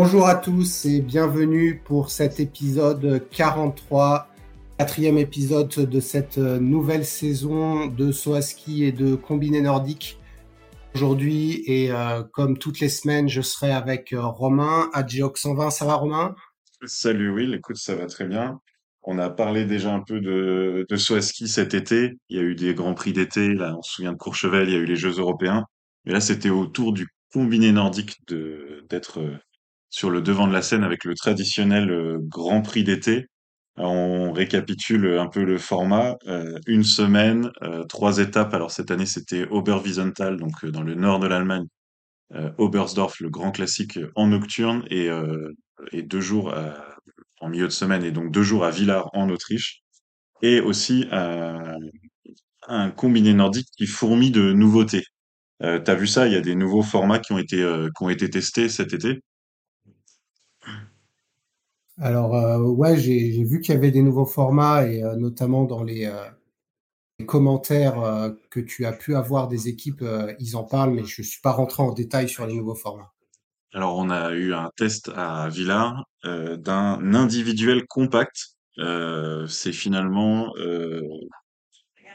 Bonjour à tous et bienvenue pour cet épisode 43, quatrième épisode de cette nouvelle saison de Soaski et de Combiné Nordique. Aujourd'hui et euh, comme toutes les semaines, je serai avec euh, Romain à Geox 120. Ça va Romain? Salut Will, écoute, ça va très bien. On a parlé déjà un peu de, de Soaski cet été. Il y a eu des grands prix d'été, là on se souvient de Courchevel, il y a eu les Jeux européens. Mais là c'était au tour du combiné nordique d'être euh, sur le devant de la scène avec le traditionnel euh, Grand Prix d'été. On récapitule un peu le format. Euh, une semaine, euh, trois étapes. Alors cette année, c'était Oberwiesenthal, donc dans le nord de l'Allemagne. Oberstdorf, le grand classique en nocturne, et, et deux jours en milieu de semaine, et donc deux jours à Villars en Autriche. Et aussi un combiné nordique qui fourmille de nouveautés. Euh, T'as vu ça? Il y a des nouveaux formats qui ont été qui ont été testés cet été. Alors euh, ouais, j'ai vu qu'il y avait des nouveaux formats et euh, notamment dans les, euh, les commentaires que tu as pu avoir des équipes, ils en parlent, mais je suis pas rentré en détail sur les nouveaux formats. Alors, on a eu un test à Villars euh, d'un individuel compact. C'est finalement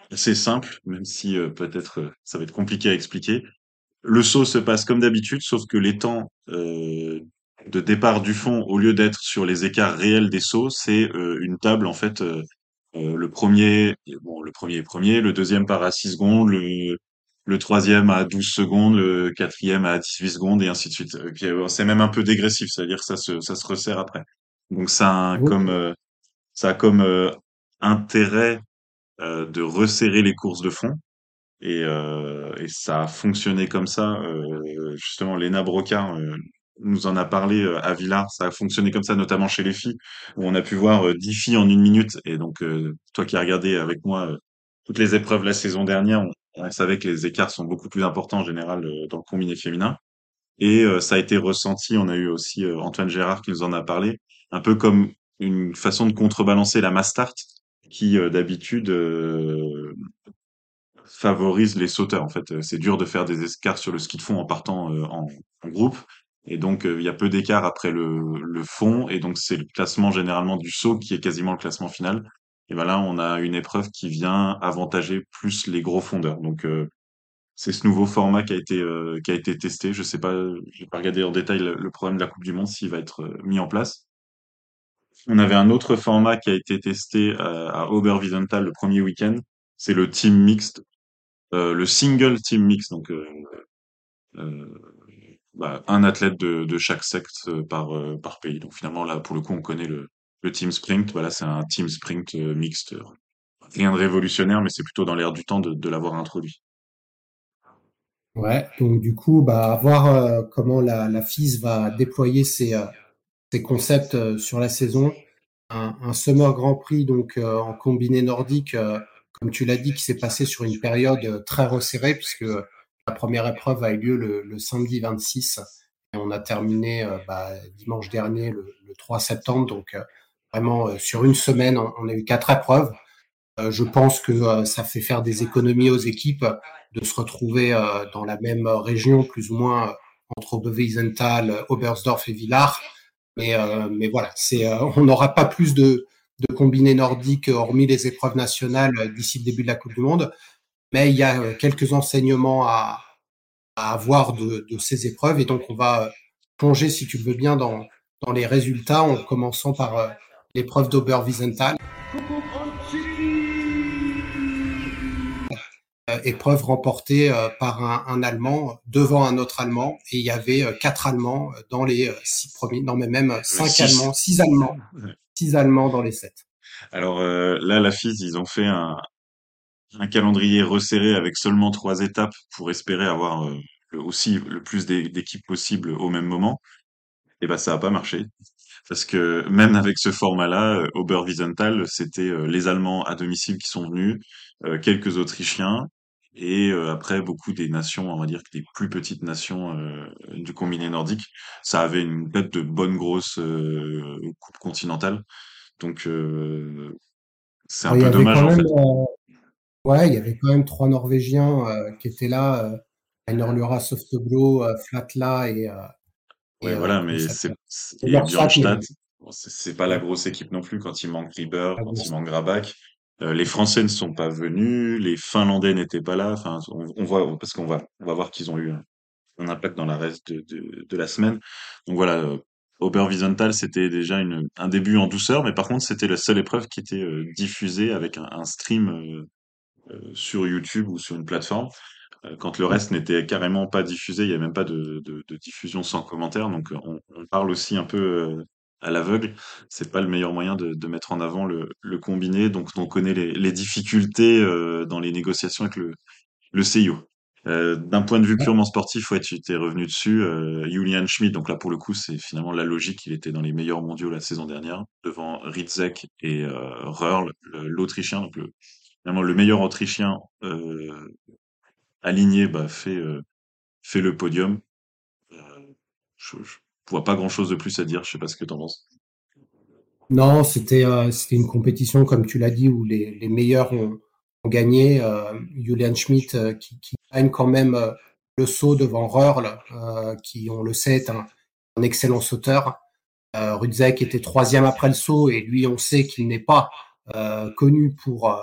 assez simple, même si peut-être ça va être compliqué à expliquer. Le saut se passe comme d'habitude, sauf que les temps de départ du fond, au lieu d'être sur les écarts réels des sauts, c'est euh, une table en fait. euh, euh, le premier, bon, le premier est premier, le deuxième part à 6 secondes, le, le troisième à 12 secondes, le quatrième à 18 secondes, et ainsi de suite. Euh, c'est même un peu dégressif, c'est-à-dire que ça se, ça se resserre après. Donc ça a un- comme, euh, ça a comme euh, intérêt euh, de resserrer les courses de fond. Et, euh, et ça a fonctionné comme ça. Euh, justement, Lena Broca euh, nous en a parlé euh, à Villars. Ça a fonctionné comme ça, notamment chez les filles, où on a pu voir euh, 10 filles en une minute. Et donc, euh, toi qui as regardé avec moi euh, toutes les épreuves la saison dernière, on, savait que les écarts sont beaucoup plus importants en général euh, dans le combiné féminin. Et euh, ça a été ressenti. On a eu aussi euh, Antoine Gérard qui nous en a parlé, un peu comme une façon de contrebalancer la mass start, qui euh, d'habitude euh, favorise les sauteurs. En fait, Euh, c'est dur de faire des escarres sur le ski de fond en partant euh, en groupe. Et donc, euh, il y a peu d'écart après le, le fond. Et donc, c'est le classement généralement du saut qui est quasiment le classement final. Et ben là, on a une épreuve qui vient avantager plus les gros fondeurs. Donc, euh, c'est ce nouveau format qui a été euh, qui a été testé. Je sais pas, j'ai pas regardé en détail le, le problème de la Coupe du Monde s'il va être euh, mis en place. On avait un autre format qui a été testé euh, à Oberwiesenthal le premier week-end. C'est le team mixte le single team mix, donc euh, bah, un athlète de, chaque sexe euh, par, euh, par pays. Donc finalement, là, pour le coup, on connaît le, team sprint. Voilà, c'est un team sprint euh, mixte. Rien de révolutionnaire, mais c'est plutôt dans l'air du temps de, l'avoir introduit. Ouais, donc du coup, bah, voir comment la, FIS va déployer ses, concepts sur la saison. Un, un Summer Grand Prix donc en combiné nordique, comme tu l'as dit, qui s'est passé sur une période très resserrée puisque la première épreuve a eu lieu le, le samedi 26 et on a terminé euh, bah, dimanche dernier le, le 3 septembre. Donc euh, vraiment euh, sur une semaine, on, a eu quatre épreuves. Je pense que ça fait faire des économies aux équipes de se retrouver dans la même région, plus ou moins entre Oberwiesenthal, Oberstdorf et Villars. Mais, euh, mais voilà, c'est, euh, on n'aura pas plus de, de combinés nordiques hormis les épreuves nationales d'ici le début de la Coupe du Monde. Mais il y a quelques enseignements à, à avoir de, de ces épreuves. Et donc, on va euh, plonger, si tu veux bien, dans, dans les résultats en commençant par euh, l'épreuve d'Oberwiesenthal. Euh, épreuve remportée euh, par un, un, Allemand devant un autre Allemand et il y avait quatre Allemands dans les six premiers, non mais même cinq six. Allemands, six Allemands, six Allemands dans les sept. Alors là, la FIS, ils ont fait un, un calendrier resserré avec seulement trois étapes pour espérer avoir euh, aussi le plus d'é- d'équipes possible au même moment. Et ben ça a pas marché parce que même avec ce format-là, euh, Oberwiesenthal, c'était euh, les Allemands à domicile qui sont venus, quelques Autrichiens et après beaucoup des nations, on va dire que des plus petites nations euh, du combiné nordique. Ça avait une tête de bonne grosse euh, coupe continentale. Donc euh, c'est un peu dommage en fait. Ouais, il y avait quand même trois Norvégiens euh, qui étaient là, euh, Einar Lura, Softoglo, euh, Flatla et, et Ouais, euh, voilà, comment mais c'est s'appelle? Et bon, c'est c'est pas la ouais, grosse équipe non plus quand il manque Rieber, la quand il manque Grabach. Euh, les Français ne sont pas venus, les Finlandais n'étaient pas là. Enfin, on, on voit parce qu'on va on va voir qu'ils ont eu un, un impact dans la reste de, de, de la semaine. Donc voilà, Oberwiesenthal, c'était déjà une, un début en douceur, mais par contre, c'était la seule épreuve qui était diffusée avec un, un stream sur YouTube ou sur une plateforme. Euh, quand le reste n'était carrément pas diffusé, il n'y avait même pas de, de, de diffusion sans commentaire. Donc euh, on, on parle aussi un peu euh, à l'aveugle. C'est pas le meilleur moyen de, de mettre en avant le, le combiné. Donc on connaît les, les difficultés euh, dans les négociations avec le, le CIO. Euh, d'un point de vue purement sportif, ouais, tu t'es revenu dessus. Euh, Julian Schmidt, donc là pour le coup, c'est finalement la logique. Il était dans les meilleurs mondiaux la saison dernière, devant Ritzek et euh, Röhrl, l'Autrichien. Donc le, le meilleur Autrichien euh, aligné bah, fait, euh, fait le podium. Euh, je, je vois pas grand-chose de plus à dire. Je sais pas ce que t'en penses. Non, c'était une compétition, comme tu l'as dit, où les, les meilleurs ont, gagné. Julian Schmidt qui, qui gagne quand même le saut devant Röhrl, qui, on le sait, est un, excellent sauteur. Rudzek était troisième après le saut et lui, on sait qu'il n'est pas connu pour,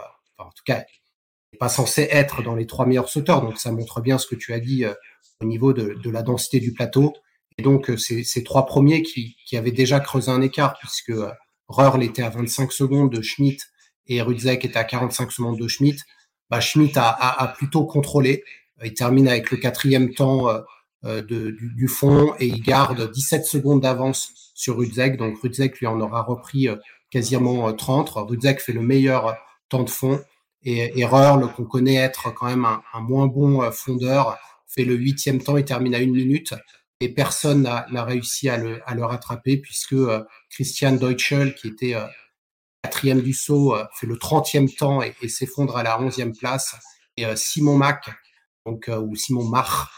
en tout cas, il n'est pas censé être dans les trois meilleurs sauteurs. Donc ça montre bien ce que tu as dit euh, au niveau de, la densité du plateau. Et donc euh, ces trois premiers qui, avaient déjà creusé un écart puisque euh, était à 25 secondes de Schmidt et Rudzek était à 45 secondes de Schmidt. Bah, Schmidt a, plutôt contrôlé. Il termine avec le quatrième temps euh, euh, du, fond et il garde 17 secondes d'avance sur Rudzek. Donc Rudzek lui en aura repris euh, quasiment 30. Rudzek fait le meilleur temps de fond et, Röhrl, qu'on connaît être quand même un, un, moins bon euh, fondeur, fait le huitième temps et termine à une minute. Et personne n'a réussi à le, à le, rattraper puisque euh, Christian Deutschel, qui était euh, quatrième du saut, fait le trentième temps et, et s'effondre à la onzième place. Et Simon Mack, donc, ou Simon Mach,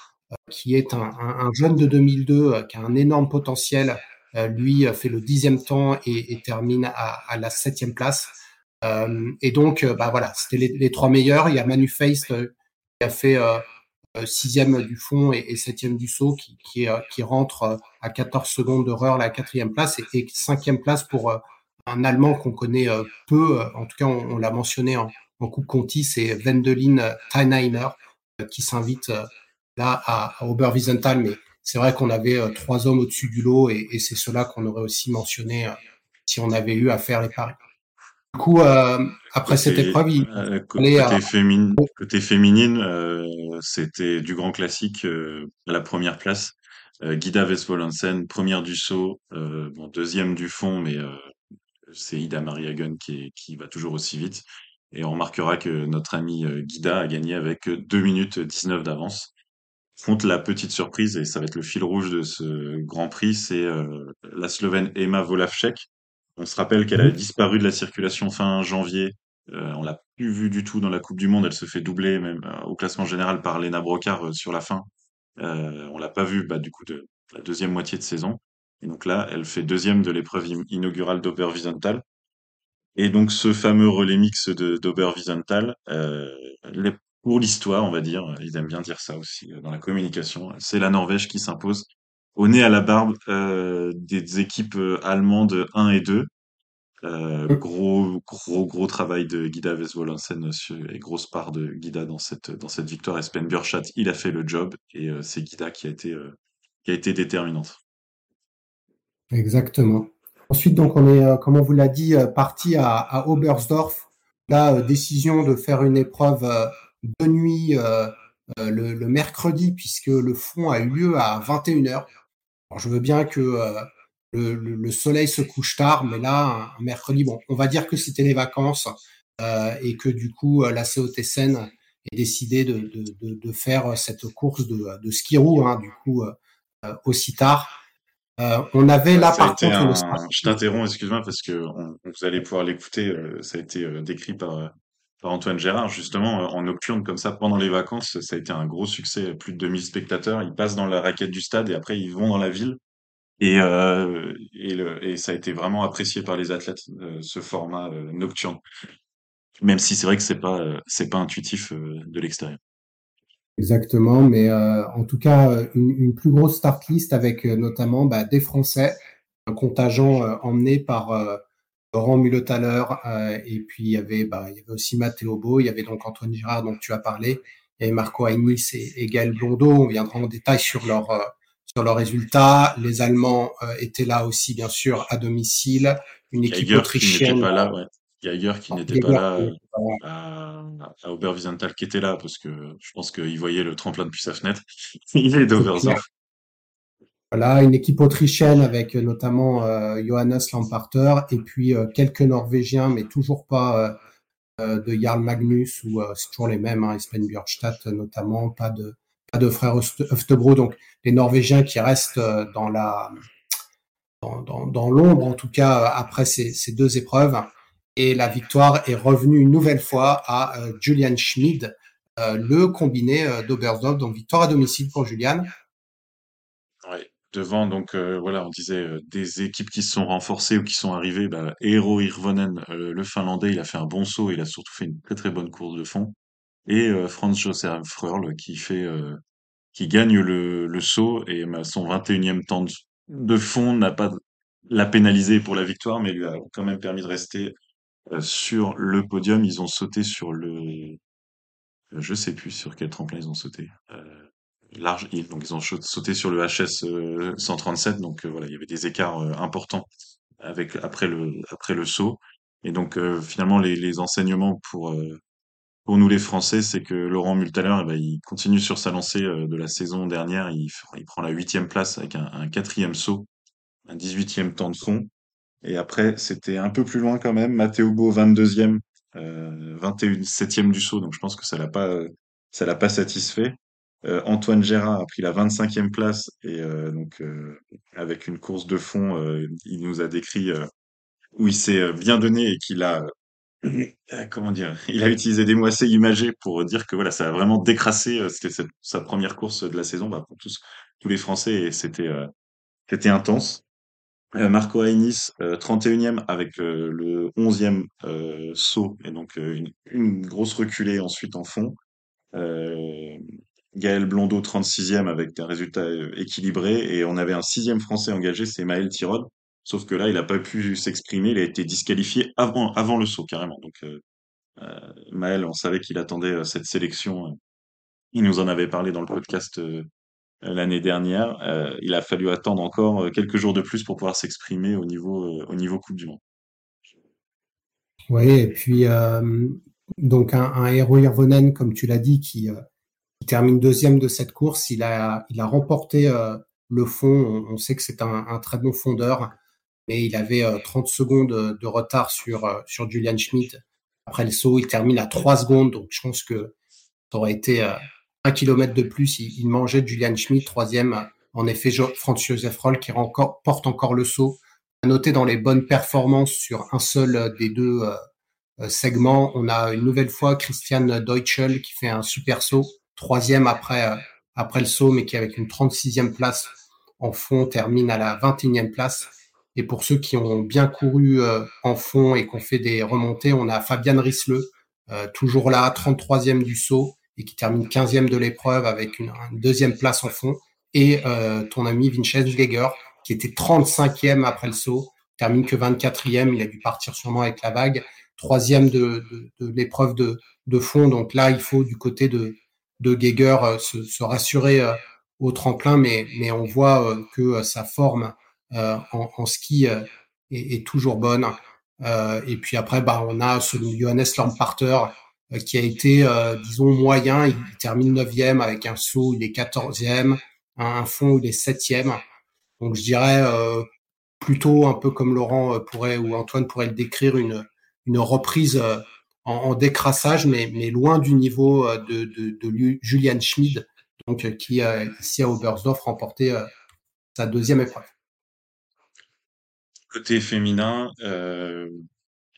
qui est un, un, un, jeune de 2002, qui a un énorme potentiel, euh, lui fait le dixième temps et, et termine à, à, la septième place. Euh, et donc, bah voilà, c'était les, trois meilleurs. Il y a Manu Feist qui a fait euh, sixième du fond et, septième du saut, qui, qui, qui rentre à 14 secondes d'horreur la quatrième place et, cinquième place pour euh, un Allemand qu'on connaît euh, peu. En tout cas, on, l'a mentionné en, Coupe Conti, c'est Wendelin Teinheimer euh, qui s'invite euh, là à, Oberwiesenthal. Mais c'est vrai qu'on avait euh, trois hommes au-dessus du lot et, et c'est cela qu'on aurait aussi mentionné euh, si on avait eu à faire les paris. Du coup, euh, après côté, cette épreuve, il euh, côté, à... féminin, côté féminine, euh, c'était du grand classique à la première place. Guida Vesvolansen, première du saut, bon, deuxième du fond, mais c'est Ida Maria Gunn qui, est, qui va toujours aussi vite. Et on remarquera que notre ami Guida a gagné avec 2 minutes 19 d'avance. Contre la petite surprise, et ça va être le fil rouge de ce Grand Prix, c'est euh, la Slovène Emma Volavchek, on se rappelle qu'elle a disparu de la circulation fin janvier. Euh, on l'a plus vue du tout dans la Coupe du Monde. Elle se fait doubler même euh, au classement général par Lena Brocard euh, sur la fin. Euh, on l'a pas vue bah, du coup de la deuxième moitié de saison. Et donc là, elle fait deuxième de l'épreuve inaugurale d'Oberwiesenthal. Et donc ce fameux relais mix de d'Oberwiesenthal, pour l'histoire, on va dire, ils aiment bien dire ça aussi dans la communication, c'est la Norvège qui s'impose au nez à la barbe euh, des équipes allemandes 1 et 2. Euh, gros, gros, gros travail de Guida Vesvolansen et grosse part de Guida dans cette, dans cette victoire. Espen Burchat, il a fait le job et euh, c'est Guida qui a été, euh, qui a été déterminante. Exactement. Ensuite, donc, on est, comme on vous l'a dit, parti à, à Oberstdorf. La décision de faire une épreuve de nuit le, le, mercredi, puisque le fond a eu lieu à 21h. Alors, je veux bien que le, le, le, soleil se couche tard, mais là, un, mercredi, bon, on va dire que c'était les vacances euh, et que du coup, la COTSN a décidé de, de, de, de, faire cette course de, de ski roue, hein, du coup, euh, aussi tard. on avait là Ça a par contre le un... Je t'interromps, excuse-moi, parce que on- vous allez pouvoir l'écouter. euh, ça a été euh, décrit par, euh, par Antoine Gérard, justement, euh, en nocturne comme ça, pendant les vacances. Ça a été un gros succès, plus de 2000 spectateurs. Ils passent dans la raquette du stade et après ils vont dans la ville. Et, euh, ça a été vraiment apprécié par les athlètes, euh, ce format nocturne. Même si c'est vrai que c'est pas, pas intuitif de l'extérieur. Exactement, mais en tout cas, une, plus grosse start list avec notamment bah, des Français, un contingent emmené par Laurent Mulothaler, euh, et puis il y avait, bah, il y avait aussi Mathéo Beau, il y avait donc Antoine Girard dont tu as parlé, il y avait Marco Ainis et, et Gaël Blondeau. On viendra en détail sur leurs euh, sur leurs résultats. Les Allemands euh, étaient là aussi, bien sûr, à domicile. Une équipe Geiger qui autrichienne. pas là, ouais. Geiger qui Ah, n'était pas là euh, à, à Oberwiesenthal qui était là parce que je pense qu'il voyait le tremplin depuis sa fenêtre. Il est d'Oberstdorf. Voilà, une équipe autrichienne avec euh, notamment euh, Johannes Lamparter et puis euh, quelques Norvégiens, mais toujours pas de Jarl Magnus ou c'est toujours les mêmes, hein, Espen Bjørnstad notamment, pas de pas de frère Öftebro, donc les Norvégiens qui restent dans la dans, l'ombre en tout cas après ces, deux épreuves et la victoire est revenue une nouvelle fois à Julian Schmid, le combiné d'Oberstdorf, donc victoire à domicile pour Julian. Devant, donc euh, voilà, on disait euh, des équipes qui se sont renforcées ou qui sont arrivées. Bah, Eero Hirvonen, euh, le Finlandais, il a fait un bon saut, il a surtout fait une très très bonne course de fond. Et euh, Franz Josef Fröhrl qui fait, euh, qui gagne le, le saut et bah, son 21e temps de, fond n'a pas l'a pénalisé pour la victoire, mais lui a quand même permis de rester euh, sur le podium. Ils ont sauté sur le, je sais plus sur quel tremplin ils ont sauté. Large, donc ils ont sauté sur le HS euh, 137, donc euh, voilà, il y avait des écarts euh, importants avec après le après le saut. Et donc euh, finalement les, enseignements pour euh, pour nous les Français, c'est que Laurent Multaler, eh ben, il continue sur sa lancée euh, de la saison dernière. Il, il prend la huitième place avec un, quatrième saut, un dix-huitième temps de fond. Et après, c'était un peu plus loin quand même. Matteo Beau, 22e, euh, 21e du saut. Donc je pense que ça l'a pas, euh, ça l'a pas satisfait. Euh, Antoine Gérard a pris la 25e place et euh, donc euh, avec une course de fond, il nous a décrit où il s'est bien donné et qu'il a comment dire, il a utilisé des mots assez imagés pour dire que voilà, ça a vraiment décrassé. C'était sa première course de la saison bah, pour tous tous les Français et c'était c'était intense. Marco Hainis, euh, 31e avec le 11e euh, saut et donc une grosse reculée ensuite en fond. Gaël Blondeau, 36e avec un résultat euh, équilibré et on avait un sixième Français engagé, c'est Maël Tirod. Sauf que là, il n'a pas pu s'exprimer, il a été disqualifié avant, avant le saut carrément. Donc euh, euh, Maël, on savait qu'il attendait cette sélection. Il nous en avait parlé dans le podcast l'année dernière. Il a fallu attendre encore quelques jours de plus pour pouvoir s'exprimer au niveau, au niveau Coupe du Monde. Oui, et puis donc un, un Eero Hirvonen, comme tu l'as dit, qui, euh, qui termine deuxième de cette course, il a, il a remporté euh, le fond. On, sait que c'est un, un très bon fondeur, mais il avait euh, 30 secondes de, de retard sur, euh, sur Julian Schmidt. Après le saut, il termine à 3 secondes, donc je pense que ça aurait été euh, un kilomètre de plus. Il, il mangeait Julian Schmidt, troisième. En effet, jo Franz Josef Roll qui porte encore le saut. À noter dans les bonnes performances sur un seul euh, des deux euh, euh, segments, on a une nouvelle fois Christian Deutschel qui fait un super saut, troisième après, euh, après le saut, mais qui avec une 36e place en fond termine à la 21e place. Et pour ceux qui ont bien couru euh, en fond et qui ont fait des remontées, on a Fabian Risleux, euh, toujours là, 33e du saut et qui termine 15e de l'épreuve avec une, une, deuxième place en fond. Et euh, ton ami Vincenz Geiger, qui était 35e après le saut, termine que 24e. Il a dû partir sûrement avec la vague. Troisième de, de, de l'épreuve de, de, fond. Donc là, il faut du côté de, de Geiger euh, se, se, rassurer euh, au tremplin, mais, mais on voit euh, que sa forme en, en, ski est, est, toujours bonne. Et puis après, bah, on a ce Johannes Lamparter qui a été, disons, moyen. Il, termine 9e avec un saut, il est 14e, un fond, il est 7e. Donc je dirais plutôt un peu comme Laurent pourrait ou Antoine pourrait le décrire, une, une reprise en, décrassage, mais, loin du niveau euh, de, Julian Schmid, donc qui ici à Oberstdorf remporté sa deuxième épreuve. Côté féminin, euh,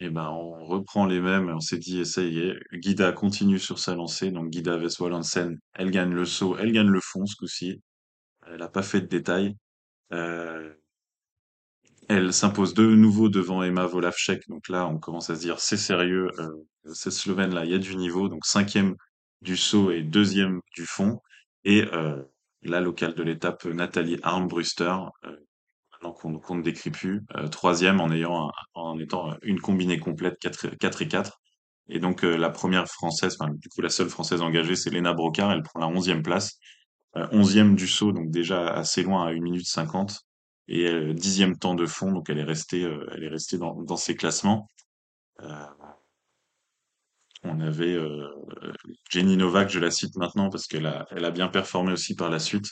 eh ben, on reprend les mêmes. On s'est dit, ça y est, Guida continue sur sa lancée. Donc, Guida Westwall-Hansen, elle gagne le saut, elle gagne le fond ce coup-ci. Elle n'a pas fait de détails. Euh, elle s'impose de nouveau devant Emma Volavchek. Donc là, on commence à se dire, c'est sérieux. Euh, cette Slovène-là, il y a du niveau. Donc, cinquième du saut et deuxième du fond. Et euh, la locale de l'étape, Nathalie Armbruster, euh, maintenant qu'on ne décrit plus, euh, troisième en ayant en étant une combinée complète 4, 4 et 4. Et donc la première française, du coup la seule française engagée, c'est Lena Brocard, elle prend la onzième place, onzième du saut, donc déjà assez loin à 1 minute 50, et euh, dixième temps de fond, donc elle est restée, euh, elle est restée dans, dans ces classements. Euh, on avait euh, Jenny Novak, je la cite maintenant parce qu'elle a, elle a bien performé aussi par la suite.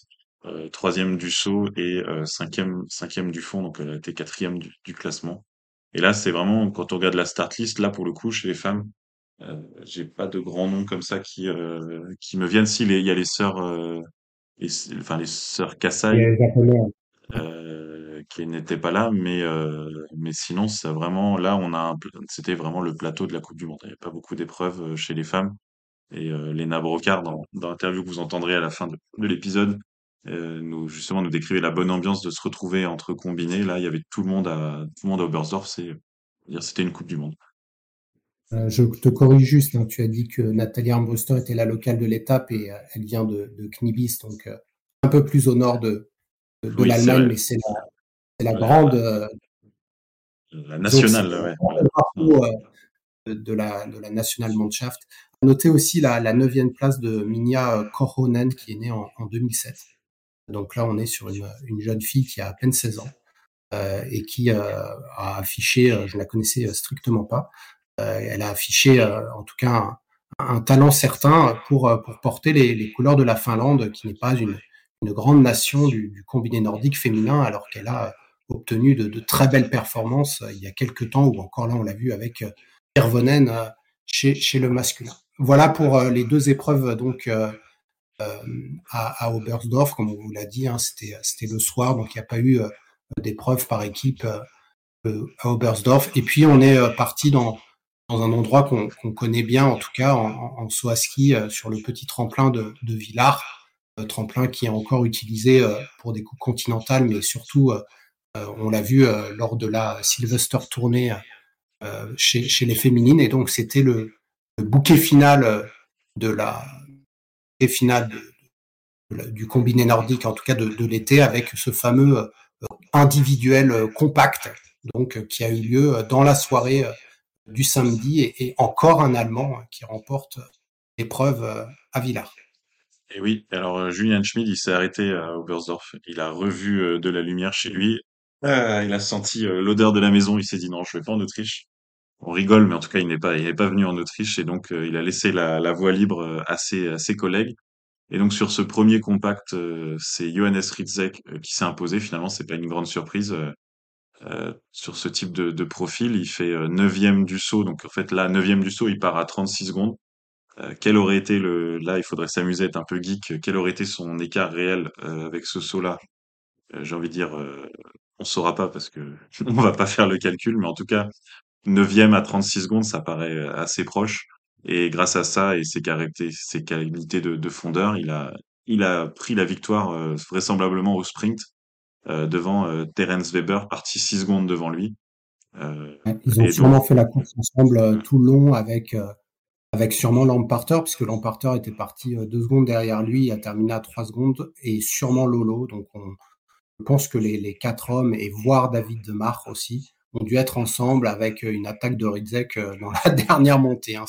Troisième du saut et cinquième, cinquième du fond, donc elle a été quatrième du, du classement. Et là, c'est vraiment, quand on regarde la start list, là pour le coup, chez les femmes, j'ai pas de grands noms comme ça qui qui me viennent. Si il y a les sœurs, les- enfin les sœurs Kassai euh, qui n'étaient pas là, mais euh, mais sinon, c'est vraiment là, on a c'était vraiment le plateau de la Coupe du Monde. Il n'y a pas beaucoup d'épreuves euh, chez les femmes. Et euh, Léna Brocard, dans, l'interview que vous entendrez à la fin de, de l'épisode, nous justement nous décrivait la bonne ambiance de se retrouver entre combinés. Là, il y avait tout le monde à tout le monde à dire c'était une Coupe du Monde. Je te corrige juste, hein, tu as dit que Nathalie Armbruster était la locale de l'étape et elle vient de, de Knibis, donc un peu plus au nord de, de, Oui, l'Allemagne, mais c'est la, grande, euh, la c'est nationale, ouais. voilà. grande parcours, euh, de, la, de la National Mannschaft. À noter aussi la, la neuvième place de Minja euh, Korhonen qui est née en, en 2007. Donc là, on est sur une, une jeune fille qui a à peine 16 ans euh, et qui euh, a affiché, euh, je ne la connaissais euh, strictement pas, euh, elle a affiché euh, en tout cas un, un talent certain pour, euh, pour porter les, les couleurs de la Finlande, qui n'est pas une, une grande nation du, combiné nordique féminin, alors qu'elle a obtenu de, très belles performances euh, il y a quelques temps, ou encore là on l'a vu avec euh, Hirvonen euh, chez, chez le masculin. Voilà pour euh, les deux épreuves donc euh, euh, à, à Oberstdorf, comme on vous l'a dit, hein, c'était le soir, donc il n'y a pas eu euh, d'épreuve par équipe euh, euh, à Oberstdorf. Et puis on est euh, parti dans un endroit qu'on connaît bien, en tout cas en, en, ski, euh, sur le petit tremplin de, de Villars, euh, tremplin qui est encore utilisé euh, pour des coupes continentales, mais surtout, euh, euh, on l'a vu euh, lors de la Sylvester Tournée euh, chez, les féminines. Et donc, c'était le, bouquet final euh, de la du combiné nordique, en tout cas de, l'été, avec ce fameux euh, individuel euh, compact, donc euh, qui a eu lieu euh, dans la soirée euh, du samedi, et, encore un Allemand euh, qui remporte euh, l'épreuve euh, à Villars. Et oui, alors euh, Julian Schmid, il s'est arrêté à Oberstdorf. Il a revu euh, de la lumière chez lui. Euh, il a senti euh, l'odeur de la maison. Il s'est dit non, je vais pas en Autriche. On rigole, mais en tout cas, il n'est pas, il n'est pas venu en Autriche et donc il a laissé la, la voie libre à ses, à ses collègues. Et donc sur ce premier compact, c'est Johannes Ritzek qui s'est imposé. Finalement, c'est pas une grande surprise sur ce type de, de profil. Il fait neuvième du saut. Donc en fait là, neuvième du saut, il part à 36 secondes. Euh, quel aurait été le, là, il faudrait s'amuser, être un peu geek. Quel aurait été son écart réel euh, avec ce saut-là? Euh, j'ai envie de dire, euh, on saura pas parce que on va pas faire le calcul, mais en tout cas, neuvième à 36 secondes, ça paraît euh, assez proche. Et grâce à ça et ses qualités, ses qualités de, de fondeur, il a, il a pris la victoire euh, vraisemblablement au sprint euh, devant euh, Terence Weber, parti 6 secondes devant lui. Euh, Ils ont sûrement donc, fait la course ensemble euh, tout le long avec, euh, avec sûrement Lamparter, puisque Lamparter était parti euh, deux secondes derrière lui, a terminé à trois secondes, et sûrement Lolo. Donc on, je pense que les, quatre hommes, et voire David de Marc aussi, ont dû être ensemble avec euh, une attaque de Ridzek euh, dans la dernière montée. Hein.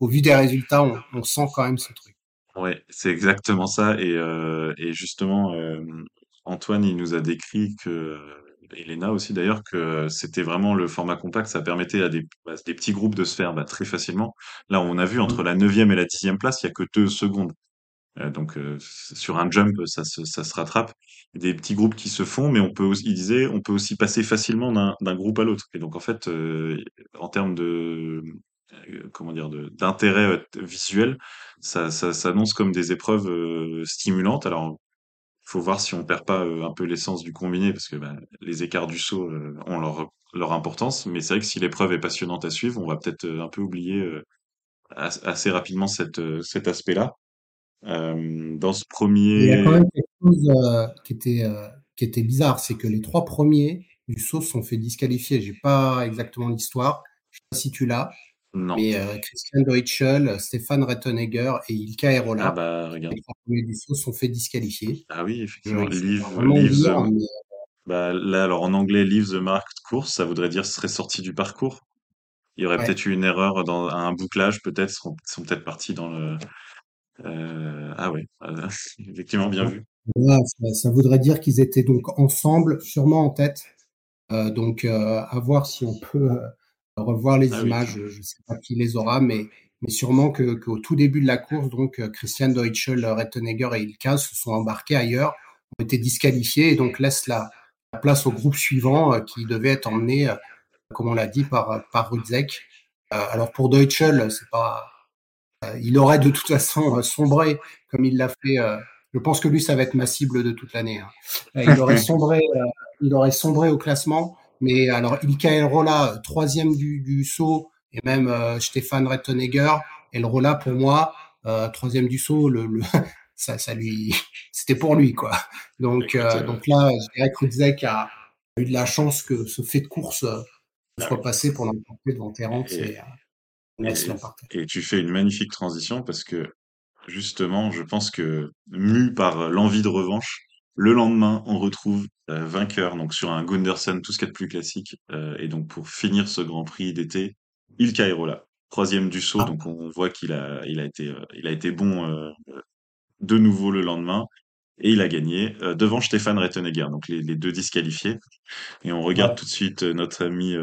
Au vu des résultats, on, sent quand même ce truc. ouais, c'est exactement ça. Et, justement, Antoine, il nous a décrit que, Elena aussi d'ailleurs, que c'était vraiment le format compact, ça permettait à des, à des petits groupes de se faire bah, très facilement. Là, on a vu entre la neuvième et la dixième place, il y a que deux secondes. Euh, donc euh, sur un jump, ça se, ça se rattrape. Des petits groupes qui se font, mais on peut aussi, il disait, on peut aussi passer facilement d'un groupe à l'autre. Et donc en fait, euh, en termes de comment dire d'intérêt visuel, ça, ça s'annonce comme des épreuves stimulantes. Alors faut voir si on perd pas euh, un peu l'essence du combiné parce que bah, les écarts du saut euh, ont leur importance. Mais c'est vrai que si l'épreuve est passionnante à suivre, on va peut-être euh, un peu oublier as- assez rapidement cet aspect-là. Dans ce Il y a quand premier, même quelque chose qui était, qui bizarre, c'est que les trois premiers du saut sont fait disqualifier. J'ai pas exactement l'histoire, je sais pas si tu l'as, non. mais euh, Christian Deutschel, Stéphane Rettenegger et Ilka Ah Erola, bah regarde. les du saut sont fait disqualifier. Ah oui, effectivement. Leave, the, mais bah là alors en anglais leave the marked course, ça voudrait dire serait sorti du parcours. Il y aurait ouais. peut-être eu une erreur dans un bouclage, peut-être, sont, sont peut-être partis dans le. euh, ah ouais, euh, effectivement bien vu. Voilà, ça, ça voudrait dire qu'ils étaient donc ensemble, sûrement en tête. Euh, donc, euh, à voir si on peut euh, revoir les Ah oui. images. Je ne sais pas qui les aura, mais, mais sûrement que qu'au tout début de la course, donc euh, Christian Deutschel, Rettenegger et Ilka se sont embarqués ailleurs, ont été disqualifiés et donc laissent la, la place au groupe suivant euh, qui devait être emmené, euh, comme on l'a dit, par par Rudzek. Euh, alors pour Deutschel, c'est pas, euh, il aurait de toute façon euh, sombré comme il l'a fait. euh, je pense que lui, ça va être ma cible de toute l'année. hein. Euh, il aurait sombré, euh, il aurait sombré au classement. Mais alors, Ilka Rola, troisième du, du saut, et même euh, Stéphane Rettenegger, et le pour moi, euh, troisième du saut, le, le ça, ça lui, c'était pour lui quoi. Donc, Écoute, euh, euh, donc là, je dirais que Rudzek a eu de la chance que ce fait de course euh, ah soit passé pour l'emporter devant Terence Et, euh, et tu fais une magnifique transition parce que justement, je pense que mu par l'envie de revanche, le lendemain, on retrouve euh, vainqueur donc sur un Gundersen, tout ce qu'il y a de plus classique, euh, et donc pour finir ce Grand Prix d'été, Ilka Irola, troisième du saut, Ah, donc on voit qu'il a, il a été, euh, il a été bon de nouveau le lendemain. Et il a gagné devant Stéphane Rettenegger, donc les, les deux disqualifiés. Et on regarde ouais. tout de suite notre ami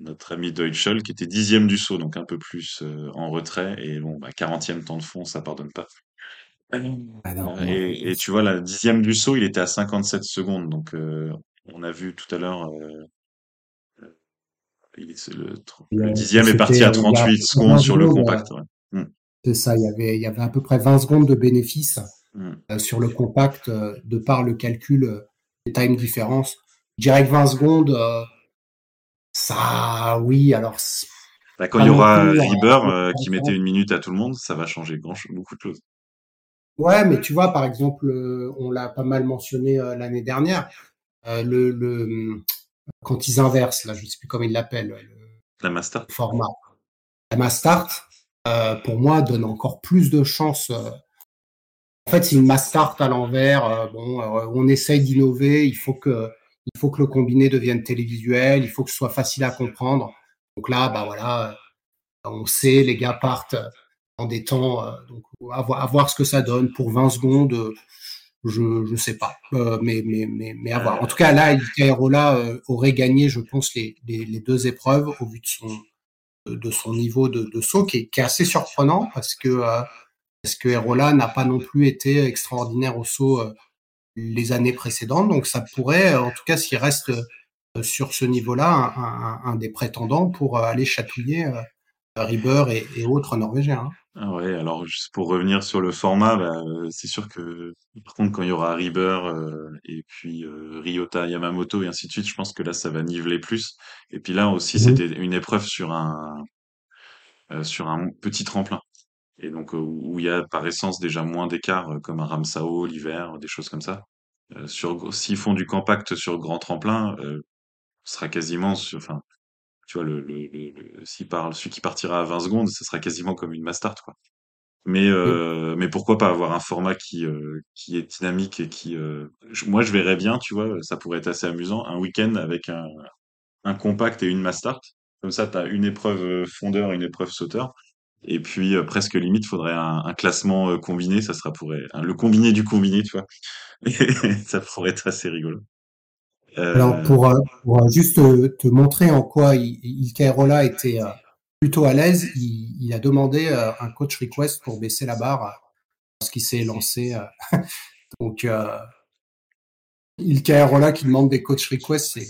notre ami Deutschel qui était dixième du saut, donc un peu plus en retrait. Et bon, bah, 40e temps de fond, ça pardonne pas. Ah non, Euh, non, Et, et tu vois, la dixième du saut, il était à 57 secondes. Donc euh, on a vu tout à l'heure, euh, il est- c'est le, euh, dixième est parti à euh, il y a 38 secondes 20 sur le euh, compact. Ouais. Mm, c'est ça, il y avait, il y avait à peu près 20 secondes de bénéfice euh, sur le compact euh, de par le calcul euh, des time différence. Je dirais que 20 secondes, euh, ça, oui, alors Bah, quand il y aura euh, euh, qui mettait une minute à tout le monde, ça va changer grand, beaucoup de choses. Ouais, mais tu vois, par exemple, euh, on l'a pas mal mentionné euh, l'année dernière, euh, le, le quand ils inversent, là, je sais plus comment ils l'appellent, le La Master. format. La Mastart, euh, pour moi, donne encore plus de chances. euh, En fait, c'est une Mastart à l'envers. euh, bon, euh, on essaye d'innover. Il faut que, il faut que le combiné devienne télévisuel. Il faut que ce soit facile à comprendre. Donc là, bah voilà, on sait, les gars partent en des temps. euh, donc à voir, ce que ça donne pour 20 secondes. euh, je, je sais pas, euh, mais, mais, mais, mais à voir. En tout cas, là, Ikaerola aurait gagné, je pense, les, les, deux épreuves au vu de son, de, son niveau de, saut, qui est, assez surprenant parce que parce que Erola n'a pas non plus été extraordinaire au saut les années précédentes. Donc ça pourrait, en tout cas, s'il reste sur ce niveau-là, un, des prétendants pour aller chatouiller Rieber et, et autres Norvégiens. Ah ouais, alors juste pour revenir sur le format, bah, euh, c'est sûr que par contre quand il y aura Rieber euh, et puis euh, Ryota Yamamoto et ainsi de suite, je pense que là ça va niveler plus. Et puis là aussi Mhm. c'était une épreuve sur un euh, sur un petit tremplin et donc où il y a par essence déjà moins d'écart comme un Ramsao l'hiver, des choses comme ça. Euh, sur s'ils font du compact sur grand tremplin, euh, ce sera quasiment sur, enfin tu vois le, le, celui qui partira à 20 secondes, ce sera quasiment comme une Mastart quoi. Mais mais pourquoi pas avoir un format qui euh, qui est dynamique et qui euh, je- moi je verrais bien, tu vois, ça pourrait être assez amusant, un week-end avec un un compact et une mass start. Comme ça, tu as une épreuve euh, fondeur, une épreuve sauteur. Et puis presque limite, faudrait un, un classement combiné, ça sera un- le combiné du combiné, tu vois. Ça pourrait être assez rigolo. Alors Euh, pour, euh, pour, euh, juste te, montrer en quoi il, Ilkay était plutôt à l'aise, il, il a demandé un coach request pour baisser la barre lorsqu'il s'est lancé. Donc euh, Ilkay qui demande des coach requests, c'est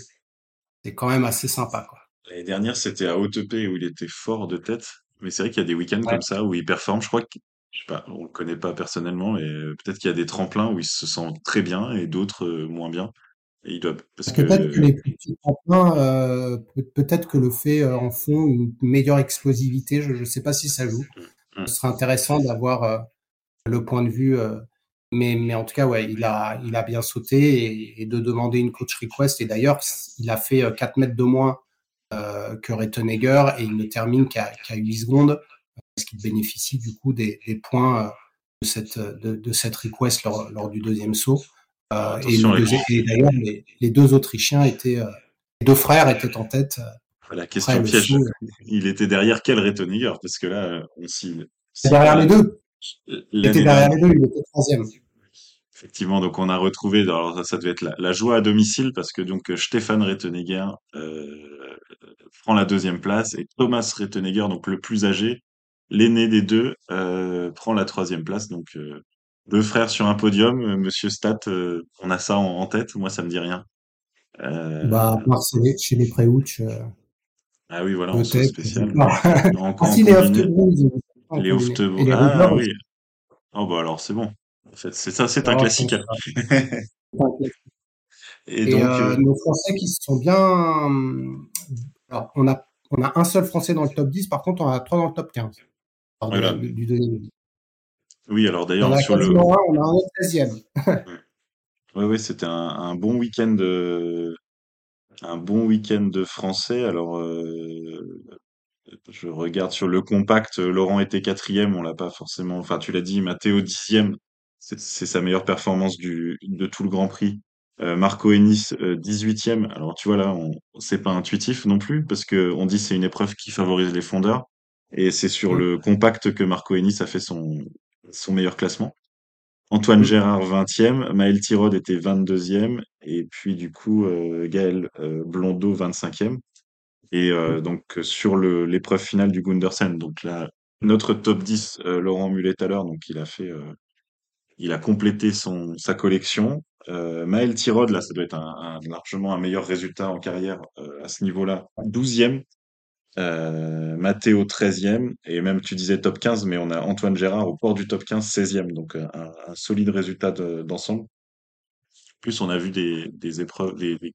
c'est quand même assez sympa quoi. L'année dernière, c'était à Haute-Epée où il était fort de tête. Mais c'est vrai qu'il y a des week-ends Ouais. comme ça où il performe. Je crois que je sais pas, on le connaît pas personnellement, mais peut-être qu'il y a des tremplins où il se sent très bien et d'autres euh, moins bien. Et il doit, parce Peut-être que que, les plus petits tremplins, euh, peut- peut-être que le fait euh, en font une meilleure explosivité. Je ne sais pas si ça joue. Mm, Ce serait intéressant d'avoir euh, le point de vue. mais, mais en tout cas, ouais, il a, il a bien sauté et, et de demander une coach request. Et d'ailleurs, il a fait euh, 4 mètres de moins que Rettenegger et il ne termine qu'à qu'à 8 secondes parce qu'il bénéficie du coup des, des points de cette, de, de cette request lors, lors du deuxième saut. Euh, et la, deuxi- et d'ailleurs, les, les deux Autrichiens étaient, euh, les deux frères étaient en tête euh, la question piège. Il était derrière quel Retteniger? Parce que là, on s'y, Et derrière les deux, il était derrière les deux, il était troisième. Effectivement, donc on a retrouvé, alors ça, ça devait être la, la joie à domicile parce que donc Stéphane Rettenegger euh, prend la deuxième place et Thomas Rettenegger, donc le plus âgé, l'aîné des deux, euh, prend la troisième place. Donc euh, deux frères sur un podium, euh, Monsieur Stat, euh, on a ça en, en tête. Moi, ça me dit rien. Bah, Euh, à part chez chez les pré-ouch, euh, ah oui, voilà, en peut-être, en, Ah si, les combiné, Oftebro, ils les combiné. Oftebro. Et les Ah oui. aussi. Oh bah alors c'est bon. En fait, c'est ça, c'est un Alors, je classique. Et Et donc, euh, euh, nos Français qui se sont bien. hum, Alors, on a, on a un seul Français dans le top 10, par contre, on en a trois dans le top 15 lors de la- voilà. du du deuxième. Oui, alors d'ailleurs sur le, on a un autre 16e. Ouais, ouais, c'était un, un bon week-end de, un bon week-end de français. Alors, euh, je regarde sur le compact, euh, Laurent était quatrième, on l'a pas forcément, enfin, tu l'as dit, Matteo dixième, c'est sa meilleure performance du, de tout le Grand Prix. Euh, Marco Hennis, euh, 18e. Alors, tu vois, là, c'est pas intuitif non plus, parce que on dit c'est une épreuve qui favorise les fondeurs. Et c'est sur le compact que Marco Hennis a fait son, son meilleur classement. Antoine hum, Gérard 20e, Maël Tirode était 22e, et puis du coup euh, Gaël euh, Blondeau 25e. Et euh, hum, donc sur l'épreuve finale du Gundersen, donc là notre top 10, euh, Laurent Mulet tout à l'heure, donc il a fait, il a complété son sa collection. Maël Tirode, là, ça doit être un, un- largement un meilleur résultat en carrière à ce niveau-là, 12e. Euh, Matteo 13e et même tu disais top 15 mais on a Antoine Gérard au port du top 15 16e donc euh, un, un solide résultat de- d'ensemble. Plus on a vu des, des épreuves des, des-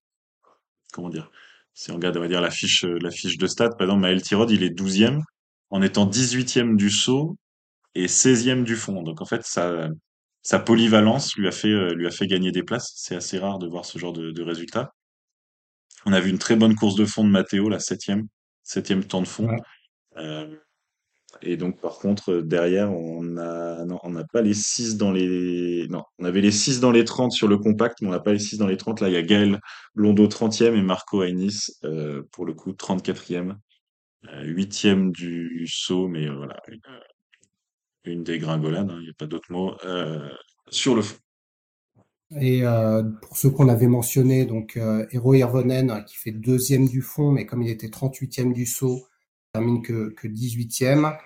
comment dire si on regarde on va dire la fiche euh, la fiche de stats par exemple Maël Tirode il est 12e en étant 18e du saut et 16e du fond. Donc en fait sa polyvalence lui a fait euh, lui a fait gagner des places. C'est assez rare de voir ce genre de, de résultat. On a vu une très bonne course de fond de Matteo la septième septième temps de fond ouais. Euh, Et donc, par contre, euh, derrière, on a, non, on n'a pas les 6 dans les, non, on avait les 6 dans les 30 sur le compact, mais on n'a pas les 6 dans les 30. Là, il y a Gaël Blondeau 30e et Marco Hainis, euh, pour le coup, 34e, euh, 8e du saut, mais euh, voilà, une, une dégringolade, hein, il n'y a pas d'autre mot, euh, sur le fond. Et euh, pour ceux qu'on avait mentionnés, donc euh, Eero Hirvonen qui fait deuxième du fond, mais comme il était 38e du saut, il termine que, que 18e.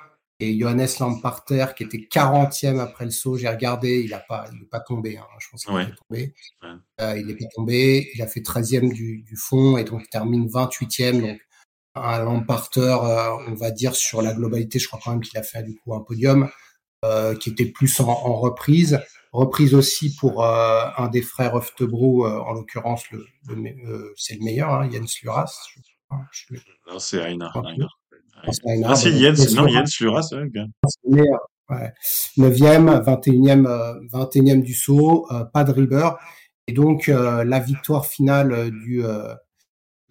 Et Johannes Lamparter qui était 40e après le saut, j'ai regardé, il a pas, il est pas tombé. Hein, je pense qu'il Ouais, était tombé. ouais. Euh, il est pas tombé. Il a fait 13e du, du fond et donc il termine 28e. Donc un Lamparter, euh, on va dire sur la globalité, je crois quand même qu'il a fait du coup un podium euh, qui était plus en, en reprise. Reprise aussi pour euh, un des frères Oftebro, euh, en l'occurrence, le, le euh, c'est le meilleur, hein, Jens Luras. Je, crois, je le Non, c'est Einar, Ah Einar, si, Jens, non, Jens Luras, ouais, bien. c'est le meilleur. Ouais. 9e, 21e, euh, 21e du saut, euh, pas de ribber. Et donc, euh, la victoire finale du euh,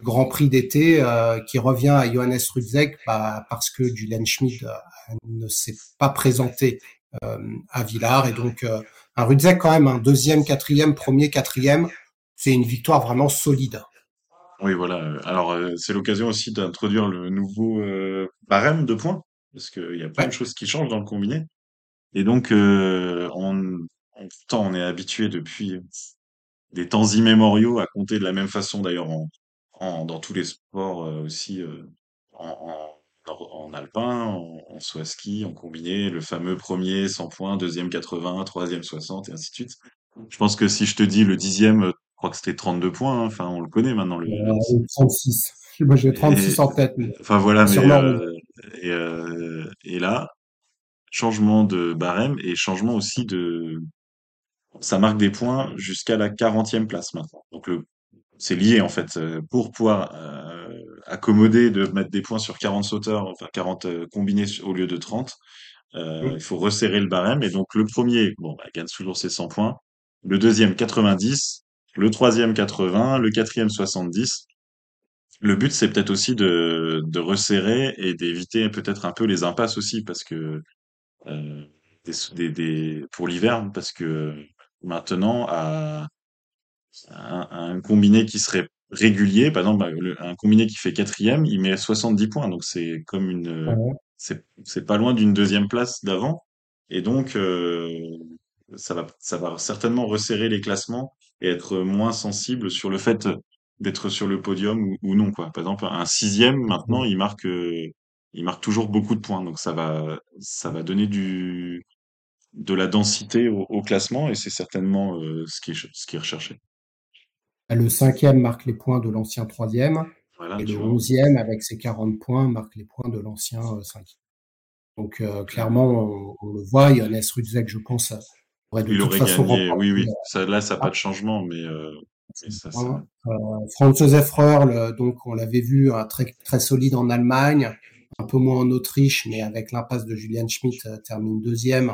Grand Prix d'été euh, qui revient à Johannes Rudzeck bah, parce que Julian Schmid euh, ne s'est pas présenté euh, à Villars. Et donc, euh, un Rudzeck quand même, un deuxième, quatrième, premier, quatrième, c'est une victoire vraiment solide. Oui, voilà. Alors, euh, c'est l'occasion aussi d'introduire le nouveau euh, barème de points, parce qu'il y a plein de choses qui changent dans le combiné. Et donc, euh, on, en temps, on est habitué depuis des temps immémoriaux à compter de la même façon, d'ailleurs, en, en- dans tous les sports aussi, en, en, en- en alpin, en, en à ski, en combiné, le fameux premier 100 points, deuxième 80, troisième 60, et ainsi de suite. Je pense que si je te dis le dixième, euh, je crois que c'était 32 points, hein. enfin, on le connaît maintenant, le, le- euh, 36. Moi, j'ai et, 36 en tête, mais enfin voilà, mais euh, et, euh, et là, changement de barème et changement aussi de ça marque des points jusqu'à la 40e place maintenant. Donc le c'est lié en fait euh, pour pouvoir euh, accommoder de mettre des points sur 40 sauteurs, enfin 40 euh, combinés au lieu de 30. Euh, il faut resserrer le barème et donc le premier, bon, bah, gagne toujours ses 100 points. Le deuxième 90, le troisième 80, le quatrième 70. Le but c'est peut-être aussi de, de resserrer et d'éviter peut-être un peu les impasses aussi parce que euh, des, des, des, pour l'hiver parce que maintenant à un, un combiné qui serait régulier, par exemple, bah, un combiné qui fait quatrième, il met 70 points, donc c'est comme une, Ouais. c'est c'est pas loin d'une deuxième place d'avant, et donc euh, ça va ça va certainement resserrer les classements et être moins sensible sur le fait d'être sur le podium ou, ou non quoi. Par exemple, un sixième maintenant, il marque euh, il marque toujours beaucoup de points, donc ça va ça va donner du de la densité au, au classement et c'est certainement euh, ce qui est ce qui est recherché. Le cinquième marque les points de l'ancien troisième. Voilà, Et le onzième, avec ses 40 points, marque les points de l'ancien euh, cinquième. Donc euh, clairement, on, on le voit. Johannes Rudzek, je pense, aurait de Il toute aurait façon gagné, oui, remporté oui. Ça, là, ça n'a euh, pas de changement, mais, euh, mais ça, ça... Euh, Franz Josef Röhrl, donc on l'avait vu, très, très solide en Allemagne, un peu moins en Autriche, mais avec l'impasse de Julian Schmidt, euh, termine deuxième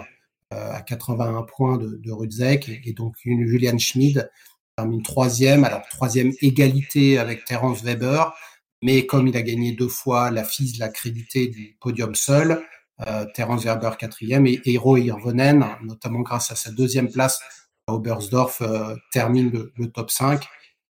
euh, à 81 points de, de Rudzek, et, et donc une Julian Schmid termine troisième, alors troisième égalité avec Terence Weber, mais comme il a gagné deux fois, la FIS l'a crédité du podium seul, euh, Terence Weber quatrième, et Eero Hirvonen, notamment grâce à sa deuxième place à Oberstdorf, euh, termine le, le top 5.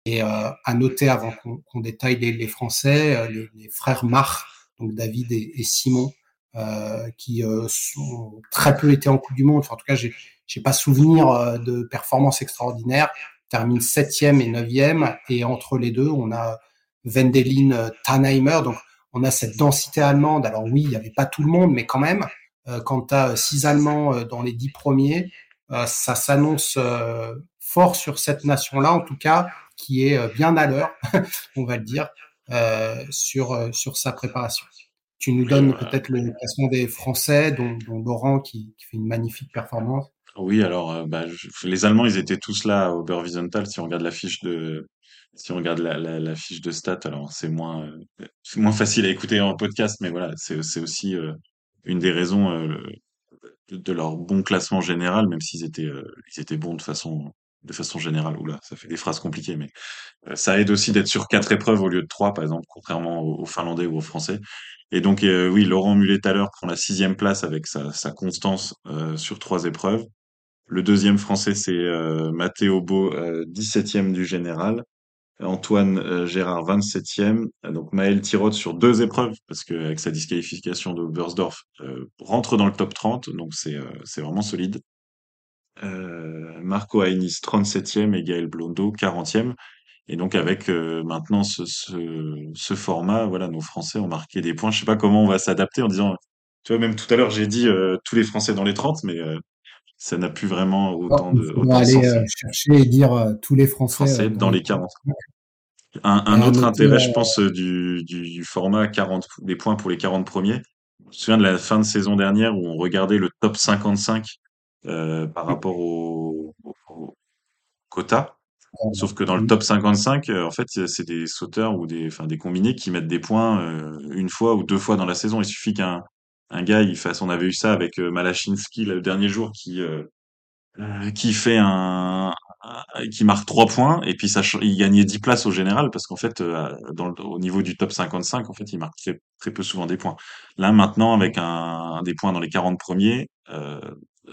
Et euh, à noter avant qu'on qu'on détaille les, les Français, euh, les, les frères Marc, donc David et, et Simon, euh, qui euh, sont très peu été en Coupe du Monde. En tout cas, j'ai j'ai pas souvenir de performances extraordinaires. Termine septième et neuvième, et entre les deux, on a Wendelin euh, Tannheimer. Donc, on a cette densité allemande. Alors oui, il n'y avait pas tout le monde, mais quand même, euh, quand tu as six Allemands euh, dans les dix premiers, euh, ça s'annonce euh, fort sur cette nation-là, en tout cas, qui est euh, bien à l'heure, on va le dire, euh, sur, euh, sur sa préparation. Tu nous donnes euh, peut-être le classement des Français, dont, dont Laurent qui, qui fait une magnifique performance. Oui, alors, euh, bah, je- les Allemands, ils étaient tous là au Oberwiesenthal. Si on regarde la fiche de, si on regarde la, la, la fiche de stats, alors c'est moins, euh, c'est moins facile à écouter en podcast, mais voilà, c'est, c'est aussi euh, une des raisons euh, de, leur bon classement général, même s'ils étaient, euh, ils étaient bons de façon, de façon générale. Oula, ça fait des phrases compliquées, mais Ça aide aussi d'être sur quatre épreuves au lieu de trois, par exemple, contrairement aux, Finlandais ou aux Français. Et donc, oui, Laurent Mulet-Thaler prend la sixième place avec sa, sa constance sur trois épreuves. Le deuxième français, c'est euh, Mathéo Beau, euh, 17e du général. Antoine euh, Gérard, 27e. Euh, Donc, Maël Tirotte sur deux épreuves, parce qu'avec sa disqualification de Bersdorf, euh, rentre dans le top 30, donc c'est euh, c'est vraiment solide. Marco Ainis, 37e, et Gaël Blondo, 40e. Et donc avec maintenant ce, ce, format, voilà, nos Français ont marqué des points. Je sais pas comment on va s'adapter en disant, tu vois, même tout à l'heure j'ai dit tous les Français dans les 30, mais ça n'a plus vraiment autant de autant de aller euh, chercher et dire euh, tous les Français euh, Français dans dans les les 40. 40. Un, un autre intérêt, je euh, pense, euh, du, du, format 40, des points pour les 40 premiers. Je me souviens de la fin de saison dernière où on regardait le top 55 euh, par rapport au, au, au quota. Sauf que dans le top 55, euh, en fait, c'est des sauteurs ou des, enfin, des combinés qui mettent des points euh, une fois ou deux fois dans la saison. Il suffit qu'un un gars, il fasse, on avait eu ça avec euh, Malachinski le dernier jour, qui euh, euh, qui fait un, qui marque trois points et puis ça, il gagnait 10 places au général parce qu'en fait, dans le- au niveau du top 55, en fait, il marque très, très peu souvent des points. Là, maintenant, avec un, des points dans les 40 premiers, euh,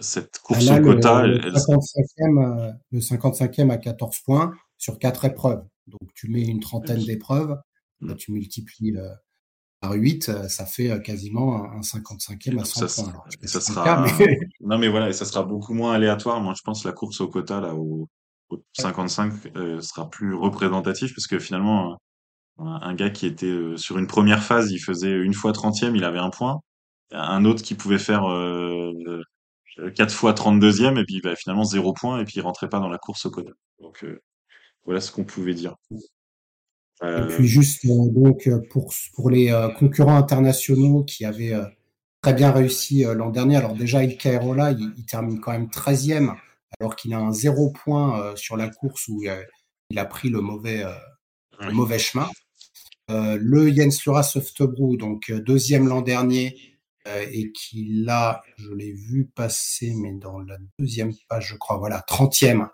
cette bah course là, au quota, le elle, elle- 55e, euh, le 55e à 14 points sur quatre épreuves. Donc tu mets une trentaine d'épreuves, bah, Mm. tu multiplies euh, par 8, euh, ça fait euh, quasiment un, un 55e à Donc 100 ça, points. Alors, ça cas, sera, mais non mais voilà, et ça sera beaucoup moins aléatoire. Moi, je pense la course au quota là au, au 55 euh, sera plus représentatif parce que finalement, un, un gars qui était euh, sur une première phase, il faisait une fois 30e, il avait un point. Un autre qui pouvait faire euh, euh, quatre fois 32e et puis bah, finalement zéro point et puis il rentrait pas dans la course au quota. Donc voilà ce qu'on pouvait dire. Et Euh, puis juste donc euh, pour pour les euh, concurrents internationaux qui avaient très bien réussi l'an dernier. Alors déjà, Il Cairola, il, il, termine quand même 13e, alors qu'il a un zéro point sur la course où il a pris le mauvais, le mauvais chemin. le Jens Lura Softebrew, donc deuxième l'an dernier, et qui là, je l'ai vu passer, mais dans la deuxième page, je crois, voilà, 30e,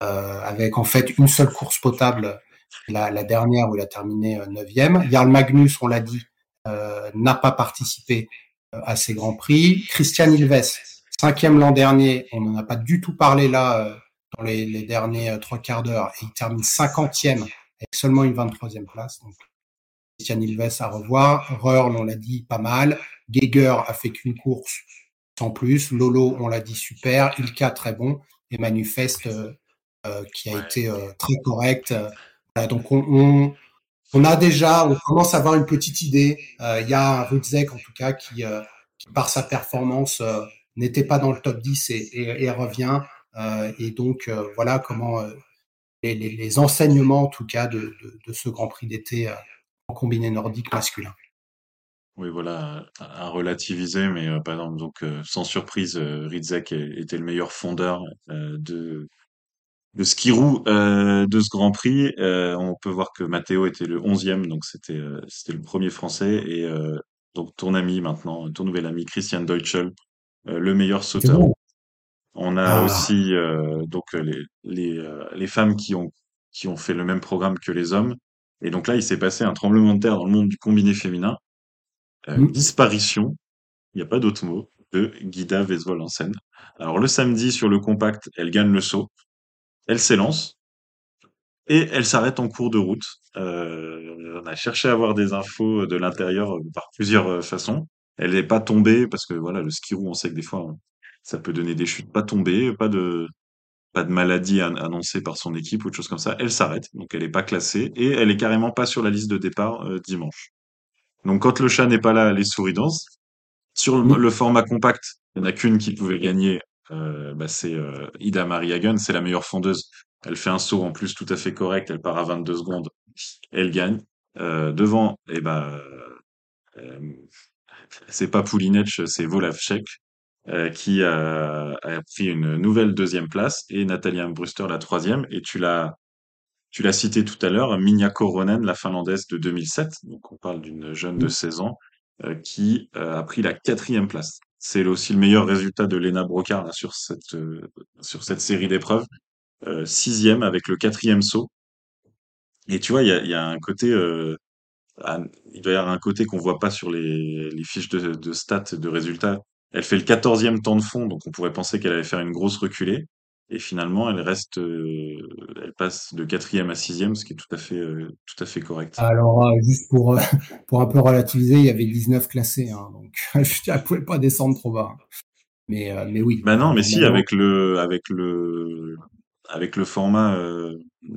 avec en fait une seule course potable la, la, dernière où il a terminé euh, neuvième. Jarl Magnus, on l'a dit, euh, n'a pas participé euh, à ces grands prix. Christian Ilves, cinquième l'an dernier, on n'en a pas du tout parlé là dans les, les derniers trois quarts d'heure, et il termine cinquantième avec seulement une 23e place. Donc Christian Ilves à revoir. Röhrl, on l'a dit, pas mal. Geiger a fait qu'une course sans plus. Lolo, on l'a dit, super. Ilka, très bon. Et Manifeste, euh, qui a été très correct donc on, a déjà, on commence à avoir une petite idée. Euh, il y a un en tout cas qui, euh, par sa performance euh, n'était pas dans le top 10 et, revient. et donc voilà comment les, enseignements en tout cas de, ce Grand Prix d'été en combiné nordique masculin. Oui, voilà, à relativiser, mais par exemple, donc sans surprise, Ridzek était le meilleur fondeur de le skirou euh, de ce Grand Prix, euh, on peut voir que Matteo était le 11e, donc c'était euh, c'était le premier français et euh, donc ton ami maintenant, ton nouvel ami Christian Deutschel, euh, le meilleur sauteur. On a ah. aussi donc les les les femmes qui ont qui ont fait le même programme que les hommes et donc là il s'est passé un tremblement de terre dans le monde du combiné féminin. Mm. Disparition, il n'y a pas d'autre mot, de Guida Vesvol en scène. Alors le samedi sur le compact, elle gagne le saut elle s'élance et elle s'arrête en cours de route. Euh, on a cherché à avoir des infos de l'intérieur euh, par plusieurs euh, façons. Elle n'est pas tombée parce que voilà, le skirou, on sait que des fois, ça peut donner des chutes. Pas tombée, pas de pas de maladie annoncée par son équipe ou de choses comme ça. Elle s'arrête, donc elle n'est pas classée et elle est carrément pas sur la liste de départ dimanche. Donc quand le chat n'est pas là, les souris dansent. Sur le, le format compact, il n'y en a qu'une qui pouvait gagner euh, bah c'est euh, Ida Marie Hagen, c'est la meilleure fondeuse. Elle fait un saut en plus tout à fait correct, elle part à 22 secondes, elle gagne. Euh, devant, et eh euh, c'est pas Poulinec, c'est Volavchek qui a, pris une nouvelle deuxième place et Nathalie Brewster la troisième. Et tu l'as tu l'as cité tout à l'heure, Minja Koronen, la finlandaise de 2007. Donc on parle d'une jeune de 16 ans qui a pris la quatrième place. C'est aussi le meilleur résultat de Lena Brocard sur cette euh, sur cette série d'épreuves. Euh, sixième avec le quatrième saut. Et tu vois, il y a, un côté, euh, avoir un côté qu'on voit pas sur les, les fiches de, de stats de résultats. Elle fait le quatorzième temps de fond, donc on pourrait penser qu'elle allait faire une grosse reculée. Et finalement, elle reste, euh, elle passe de quatrième à sixième, ce qui est tout à fait, euh, tout à fait correct. Alors, euh, juste pour, pour un peu relativiser, il y avait 19 classés, hein, donc je ne pouvais pas descendre trop bas. Mais, mais oui. Bah non, mais si, avec le, avec le, avec le format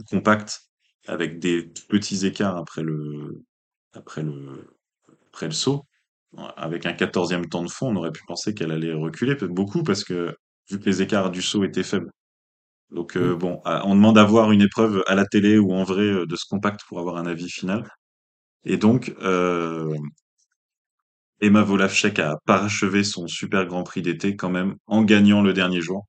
compact, avec des petits écarts après le, après le, après le saut, avec un quatorzième temps de fond, on aurait pu penser qu'elle allait reculer, beaucoup, parce que vu que les écarts du saut étaient faibles. Donc euh, bon, on demande d'avoir une épreuve à la télé ou en vrai euh, de ce compact pour avoir un avis final. Et donc, euh, Emma Volavchek a parachevé son super Grand Prix d'été quand même en gagnant le dernier jour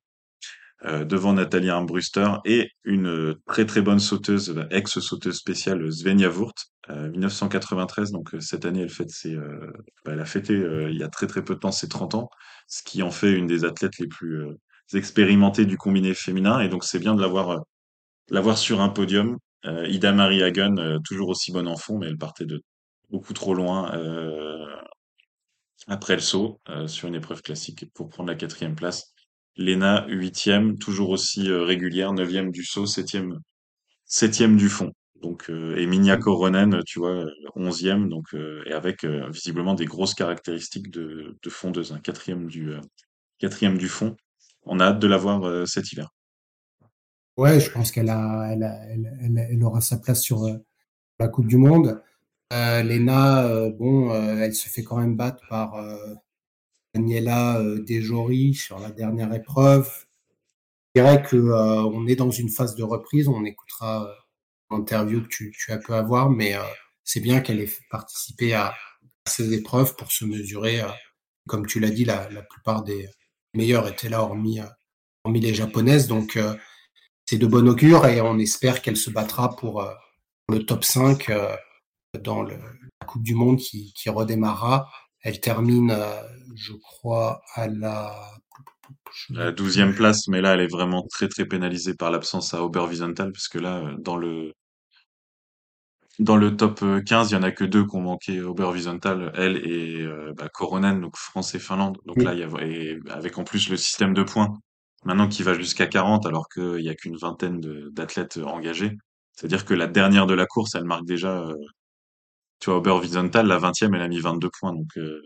devant Nathalie Armbruster et une très très bonne sauteuse, ex-sauteuse spéciale Svenja Wurt, 1993. Donc cette année, elle fête ses, bah, elle a fêté il y a très très peu de temps ses 30 ans, ce qui en fait une des athlètes les plus expérimentés du combiné féminin. Et donc, c'est bien de l'avoir, euh, l'avoir sur un podium. Euh, Ida Marie Hagen, euh, toujours aussi bonne en fond, mais elle partait de beaucoup trop loin après le saut sur une épreuve classique pour prendre la quatrième place. Lena, huitième, toujours aussi régulière, neuvième du saut, septième, septième du fond. Donc, et Minia Koronen, tu vois, onzième, donc et avec visiblement des grosses caractéristiques de, de fondeuse, hein, quatrième du quatrième du fond on a hâte de la voir euh, cet hiver. Ouais, je pense qu'elle aura sa place sur euh, la Coupe du Monde. Euh, Lena, bon, elle se fait quand même battre par Daniela Desjory sur la dernière épreuve. Je dirais que on est dans une phase de reprise. On écoutera l'interview que tu, as pu avoir, mais c'est bien qu'elle ait participé à, ces épreuves pour se mesurer Comme tu l'as dit, la, plupart des meilleurs étaient là, hormis, hormis les japonaises. Donc, c'est de bon augure et on espère qu'elle se battra pour le top 5 dans la Coupe du Monde qui, redémarrera. Elle termine, je crois, à la la douzième place, mais là, elle est vraiment très très pénalisée par l'absence à Oberwiesenthal, parce que là, dans le dans le top 15, il y en a que deux qui ont manqué Oberwiesenthal, elle et euh, bah, Koronen, donc France et Finlande. Donc là, il y a et avec en plus le système de points maintenant qui va jusqu'à 40, alors qu'il y a qu'une vingtaine d'athlètes engagés. C'est-à-dire que la dernière de la course, elle marque déjà, euh, tu vois, Oberwiesenthal, la 20e, elle a mis 22 points, donc. Euh,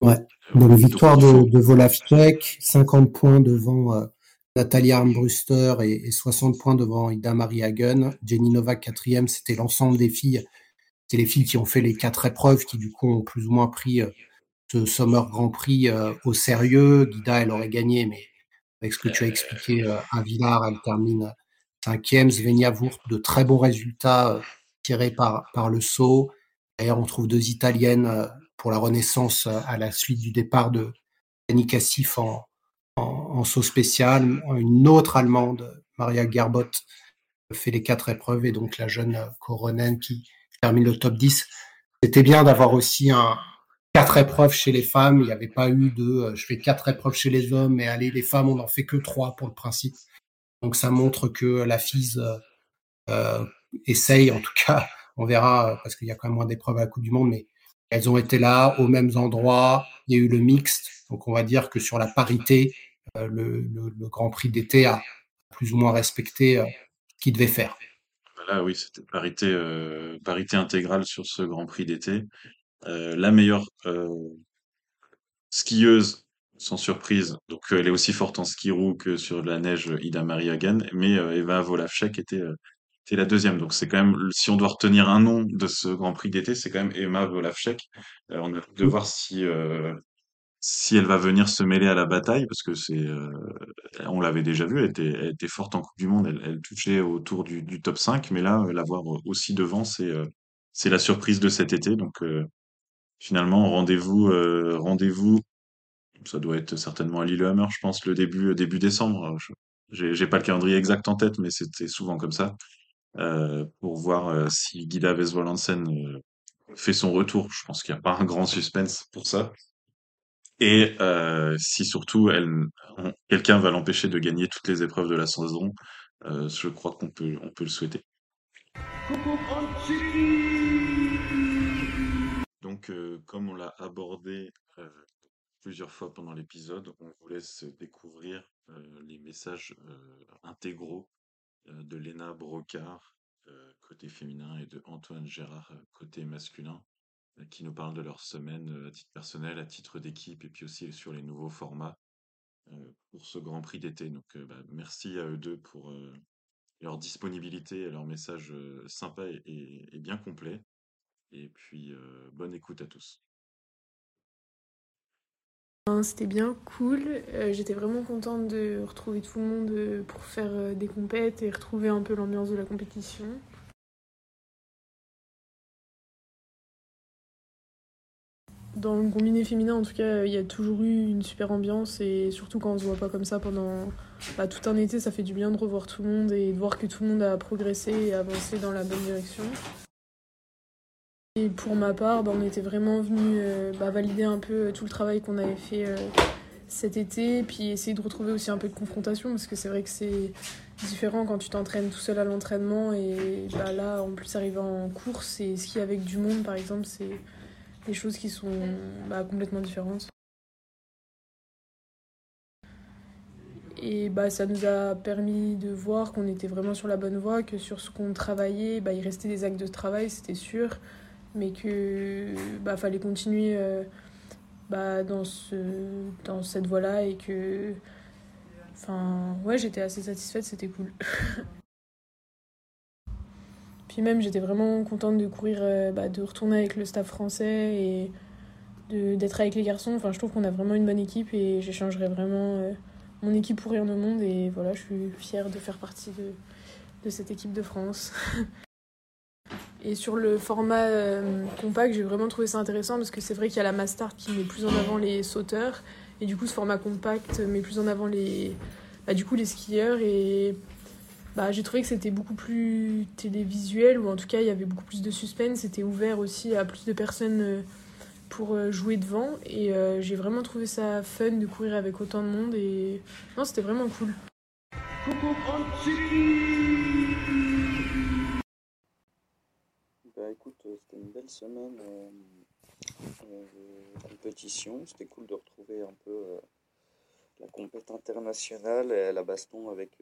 ouais. Donc victoire de, de Volavchek, 50 points devant euh, Natalia Armbruster et, et, 60 points devant Ida Marie Hagen. Jenny Novak quatrième, c'était l'ensemble des filles. C'est les filles qui ont fait les quatre épreuves, qui du coup ont plus ou moins pris euh, ce Summer Grand Prix euh, au sérieux. Guida, elle aurait gagné, mais avec ce que tu as expliqué, euh, à Villars, elle termine cinquième. Svenja Wurth, de très bons résultats tirés par, par le saut. D'ailleurs, on trouve deux Italiennes pour la Renaissance à la suite du départ de Yannick Assif en, en, saut spécial. Une autre Allemande, Maria Gerbot, fait les quatre épreuves et donc la jeune Coronen qui termine le top 10. C'était bien d'avoir aussi un quatre épreuves chez les femmes. Il n'y avait pas eu de euh, je fais quatre épreuves chez les hommes, mais allez, les femmes, on n'en fait que trois pour le principe. Donc ça montre que la FISE euh, euh, essaye, en tout cas, on verra, parce qu'il y a quand même moins d'épreuves à la Coupe du Monde, mais elles ont été là aux mêmes endroits. Il y a eu le mixte. Donc, on va dire que sur la parité, le, le, le, Grand Prix d'été a plus ou moins respecté euh, ce qu'il devait faire. Là, oui, c'était parité, euh, parité intégrale sur ce Grand Prix d'été. Euh, la meilleure skieuse, sans surprise, donc elle est aussi forte en ski roue que sur la neige, Ida Maria Hagen, mais Eva Volavchek était c'est la deuxième. Donc c'est quand même, si on doit retenir un nom de ce Grand Prix d'été, c'est quand même Emma Volavchek. Euh, on a de voir si euh, si elle va venir se mêler à la bataille, parce que c'est, euh, on l'avait déjà vu, elle était, elle était forte en Coupe du Monde, elle, elle touchait autour du, du, top 5, mais là, l'avoir aussi devant, c'est c'est la surprise de cet été. Donc finalement, rendez-vous rendez-vous ça doit être certainement à Lillehammer, je pense, le début début décembre. J'ai pas le calendrier exact en tête, mais c'était souvent comme ça. Euh, pour voir euh, si Guida Vesvolansen euh, fait son retour. Je pense qu'il n'y a pas un grand suspense pour ça. Et si surtout quelqu'un va l'empêcher de gagner toutes les épreuves de la saison, je crois qu'on peut, on peut le souhaiter. Donc, comme on l'a abordé plusieurs fois pendant l'épisode, on vous laisse découvrir les messages intégraux euh, de Léna Brocard, euh, côté féminin, et de Antoine Gérard, euh, côté masculin, qui nous parlent de leur semaine à titre personnel, à titre d'équipe, et puis aussi sur les nouveaux formats pour ce Grand Prix d'été. Donc bah, merci à eux deux pour leur disponibilité et leur message sympa et, bien complet. Et puis bonne écoute à tous. C'était bien cool. Euh, j'étais vraiment contente de retrouver tout le monde euh, pour faire euh, des compètes et retrouver un peu l'ambiance de la compétition. Dans le combiné féminin, en tout cas, il y a toujours eu une super ambiance et surtout quand on se voit pas comme ça pendant bah, tout un été, ça fait du bien de revoir tout le monde et de voir que tout le monde a progressé et avancé dans la bonne direction. Et pour ma part, bah, on était vraiment venu euh, bah, valider un peu euh, tout le travail qu'on avait fait euh, cet été, puis essayer de retrouver aussi un peu de confrontation, parce que c'est vrai que c'est différent quand tu t'entraînes tout seul à l'entraînement, et bah, là, en plus, arriver en course et skier avec du monde, par exemple, c'est des choses qui sont bah, complètement différentes. Et bah, ça nous a permis de voir qu'on était vraiment sur la bonne voie, que sur ce qu'on travaillait, bah, il restait des actes de travail, c'était sûr mais que bah, fallait continuer euh, bah, dans, dans cette voie-là et que enfin ouais j'étais assez satisfaite c'était cool puis même j'étais vraiment contente de courir euh, bah, de retourner avec le staff français et d'être avec les garçons enfin je trouve qu'on a vraiment une bonne équipe et j'échangerai vraiment euh, mon équipe pour rien au monde et voilà je suis fière de faire partie de, de cette équipe de France Et sur le format euh, compact, j'ai vraiment trouvé ça intéressant parce que c'est vrai qu'il y a la Mastart qui met plus en avant les sauteurs. Et du coup, ce format compact met plus en avant les, bah, du coup, les skieurs. Et bah, j'ai trouvé que c'était beaucoup plus télévisuel, ou en tout cas, il y avait beaucoup plus de suspense. C'était ouvert aussi à plus de personnes euh, pour euh, jouer devant. Et j'ai vraiment trouvé ça fun de courir avec autant de monde. Et non, c'était vraiment cool. Bah écoute, euh, c'était une belle semaine euh, euh, de compétition. C'était cool de retrouver un peu la compétition internationale et la baston avec,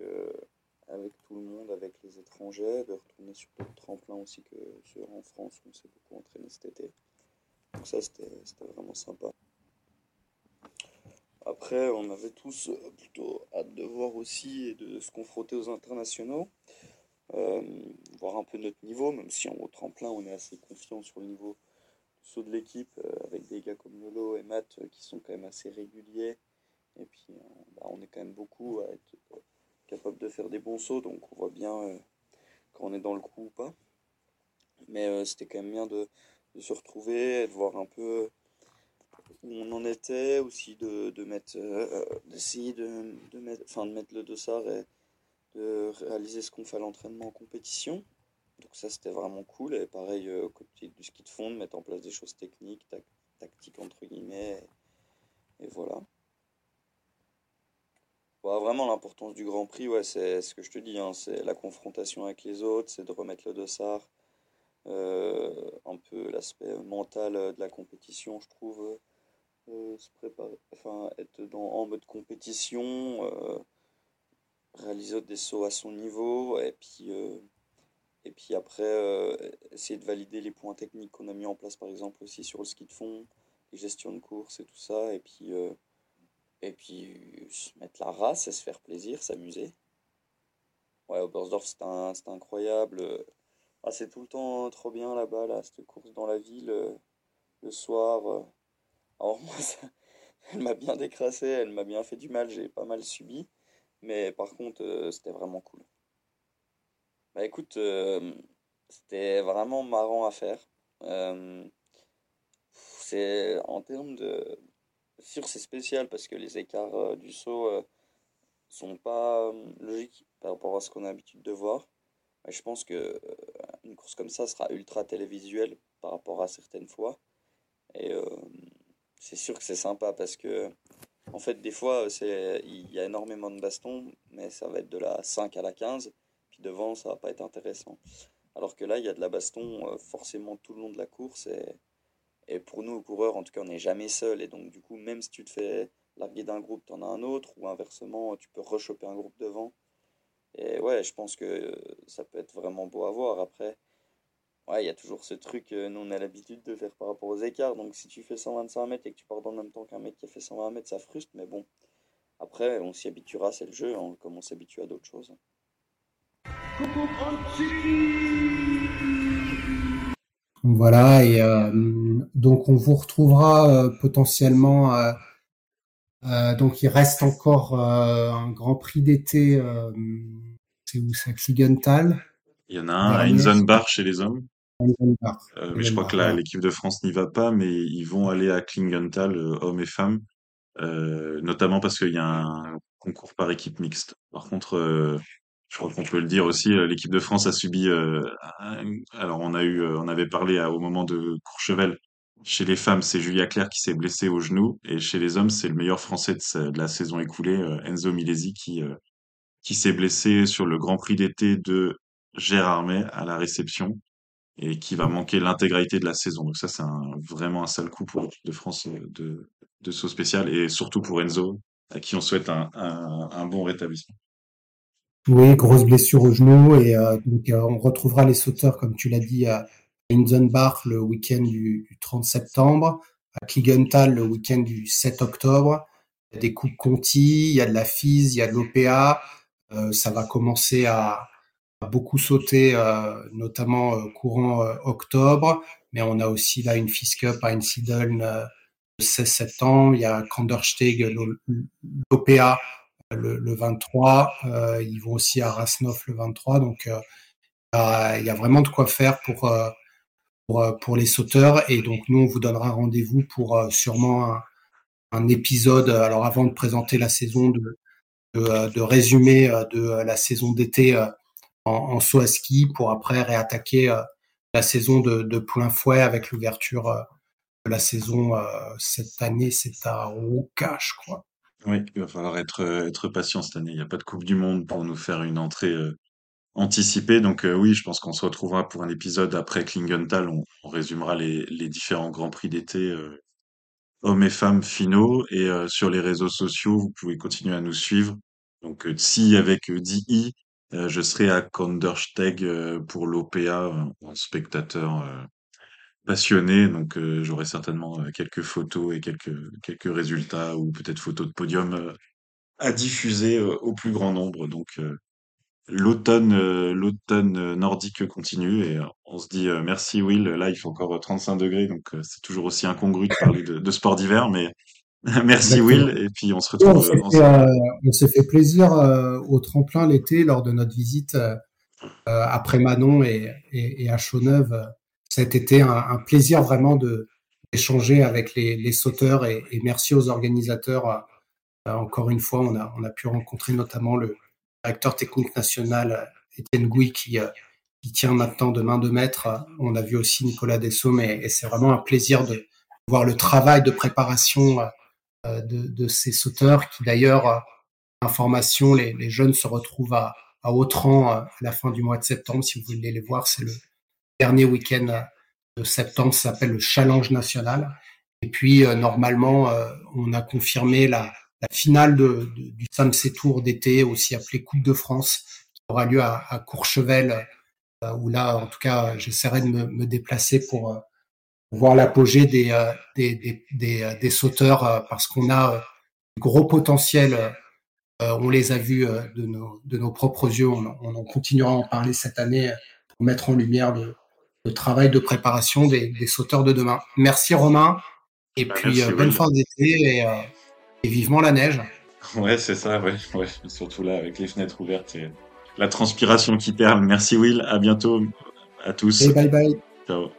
avec tout le monde, avec les étrangers, de retourner sur d'autres tremplins aussi que sur en France où on s'est beaucoup entraîné cet été. Donc ça, c'était vraiment sympa. Après, on avait tous plutôt hâte de voir aussi et de se confronter aux internationaux. Euh, voir un peu notre niveau, même si en haut tremplin on est assez confiant sur le niveau du saut de l'équipe, euh, avec des gars comme Lolo et Matt euh, qui sont quand même assez réguliers. Et puis bah, on est quand même beaucoup à être capable de faire des bons sauts, donc on voit bien quand on est dans le coup ou pas. Mais c'était quand même bien de, se retrouver, de voir un peu où on en était, aussi de, mettre, d'essayer de, mettre, de mettre le dossard et de réaliser ce qu'on fait à l'entraînement en compétition. Donc ça c'était vraiment cool. Et pareil euh, côté du ski de fond, de mettre en place des choses techniques, tactiques entre guillemets. Et, voilà. Vraiment l'importance du Grand Prix, ouais, c'est ce que je te dis, hein, c'est la confrontation avec les autres, c'est de remettre le dossard. Euh, un peu l'aspect mental de la compétition, je trouve. Euh, se préparer, enfin être dans, en mode compétition, réaliser des sauts à son niveau et puis, euh, et puis après euh, essayer de valider les points techniques qu'on a mis en place par exemple aussi sur le ski de fond, les gestions de course et tout ça et puis, euh, et puis se mettre la race et se faire plaisir, s'amuser. Ouais, Oberstdorf c'était incroyable. Ah, c'est tout le temps trop bien là-bas, là, cette course dans la ville le soir. Alors moi, elle m'a bien décrassé, elle m'a bien fait du mal, j'ai pas mal subi. Mais par contre, euh, c'était vraiment cool. Bah écoute, euh, c'était vraiment marrant à faire. Euh, c'est en termes de. Sûr, c'est spécial parce que les écarts du saut sont pas logiques par rapport à ce qu'on a l'habitude de voir. Je pense que une course comme ça sera ultra télévisuelle par rapport à certaines fois. Et c'est sûr que c'est sympa parce que en fait, des fois, il y a énormément de bastons, mais ça va être de la 5 à la 15, puis devant, ça va pas être intéressant. Alors que là, il y a de la baston euh, forcément tout le long de la course, et, et pour nous, coureurs, en tout cas, on n'est jamais seul, et donc du coup, même si tu te fais larguer d'un groupe, tu en as un autre, ou inversement, tu peux rechoper un groupe devant. Et ouais, je pense que ça peut être vraiment beau à voir. Après, Ouais, il y a toujours ce truc, euh, nous on a l'habitude de faire par rapport aux écarts, donc si tu fais 125 mètres et que tu pars dans le même temps qu'un mec qui a fait 120 mètres, ça frustre, mais bon, après on s'y habituera, c'est le jeu, hein, comme on s'habitue à d'autres choses. Voilà, et euh, donc on vous retrouvera euh, potentiellement. donc il reste encore un Grand Prix d'été, c'est où ça, Kligenthal. Il y en a un à Inzenbach chez les hommes. Euh, mais je crois que l'équipe de France n'y va pas, mais ils vont aller à Klingenthal, euh, hommes et femmes, euh, notamment parce qu'il y a un concours par équipe mixte. Par contre, je crois qu'on peut le dire aussi, l'équipe de France a subi. alors on a eu, on avait parlé au moment de Courchevel. Chez les femmes, c'est Julia Claire qui s'est blessée au genou, et chez les hommes, c'est le meilleur Français de, la saison écoulée, Enzo Milesi, qui qui s'est blessé sur le Grand Prix d'été de Gérardmer à la réception et qui va manquer l'intégralité de la saison. Donc ça, c'est vraiment un sale coup pour l'équipe de France euh, de, saut spécial et surtout pour Enzo, à qui on souhaite un, bon rétablissement. Oui, grosse blessure au genou et euh, euh, on retrouvera les sauteurs, comme tu l'as dit, Inzenbach le week-end du, 30 septembre, à Kligenthal le week-end du 7 octobre. Il y a des coupes Conti, il y a de la FIS, il y a de l'OPA. ça va commencer à, a beaucoup sauté, euh, notamment euh, courant euh, octobre, mais on a aussi là une Fisk Cup à Einsiedeln le 16 septembre. Il y a Kandersteg, l'OPA le, le, 23. ils vont aussi à Rasnov le 23. Donc il y a vraiment de quoi faire pour, pour, pour les sauteurs. Et donc, nous, on vous donnera rendez-vous pour sûrement un, épisode. Alors, avant de présenter la saison, de, de, de résumé de la saison d'été en, en saut à ski pour après réattaquer la saison de, plein fouet avec l'ouverture de la saison cette année. C'est à Oka, je crois. Oui, il va falloir être patient cette année. Il n'y a pas de Coupe du Monde pour nous faire une entrée anticipée. Donc oui, je pense qu'on se retrouvera pour un épisode après Klingenthal. On, résumera les, différents Grands Prix d'été, hommes et femmes finaux. Et sur les réseaux sociaux, vous pouvez continuer à nous suivre. Donc si avec DI, je serai à Kandersteg pour l'OPA en spectateur passionné, donc j'aurai certainement quelques photos et quelques quelques résultats ou peut-être photos de podium à diffuser au plus grand nombre. Donc l'automne l'automne nordique continue et on se dit merci Will. Là il fait encore 35 degrés, donc c'est toujours aussi incongru de parler de, de sport d'hiver, mais merci Will et puis on se retrouve. on s'est fait, plaisir au tremplin l'été lors de notre visite après Manon et, et, et à Chauneuve ça a été un, plaisir vraiment de d'échanger avec les, sauteurs et, merci aux organisateurs. Euh, encore une fois, on a, on a pu rencontrer notamment le directeur technique national, Étienne Gouy, qui, euh, qui tient maintenant de main de maître. On a vu aussi Nicolas Dessaume et, c'est vraiment un plaisir de voir le travail de préparation euh, de, de ces sauteurs qui d'ailleurs, information, les, les jeunes se retrouvent à, à Autran à la fin du mois de septembre. Si vous voulez les voir, c'est le dernier week-end de septembre, ça s'appelle le Challenge National. Et puis, euh, normalement, euh, on a confirmé la, la finale de, de, du Samsé Tour d'été, aussi appelé Coupe de France, qui aura lieu à, à Courchevel, euh, où là, en tout cas, j'essaierai de me, me déplacer pour voir l'apogée des, des, des, des, des sauteurs, parce qu'on a gros potentiel. on les a vus de nos, de nos propres yeux. On, on en continuera à en parler cette année pour mettre en lumière le, le travail de préparation des, des, sauteurs de demain. Merci Romain, et bah, puis euh, bonne fin d'été et, euh, et, vivement la neige. Ouais, c'est ça, ouais, ouais, surtout là avec les fenêtres ouvertes et la transpiration qui perle. Merci Will, à bientôt à tous. Et bye bye. Ciao.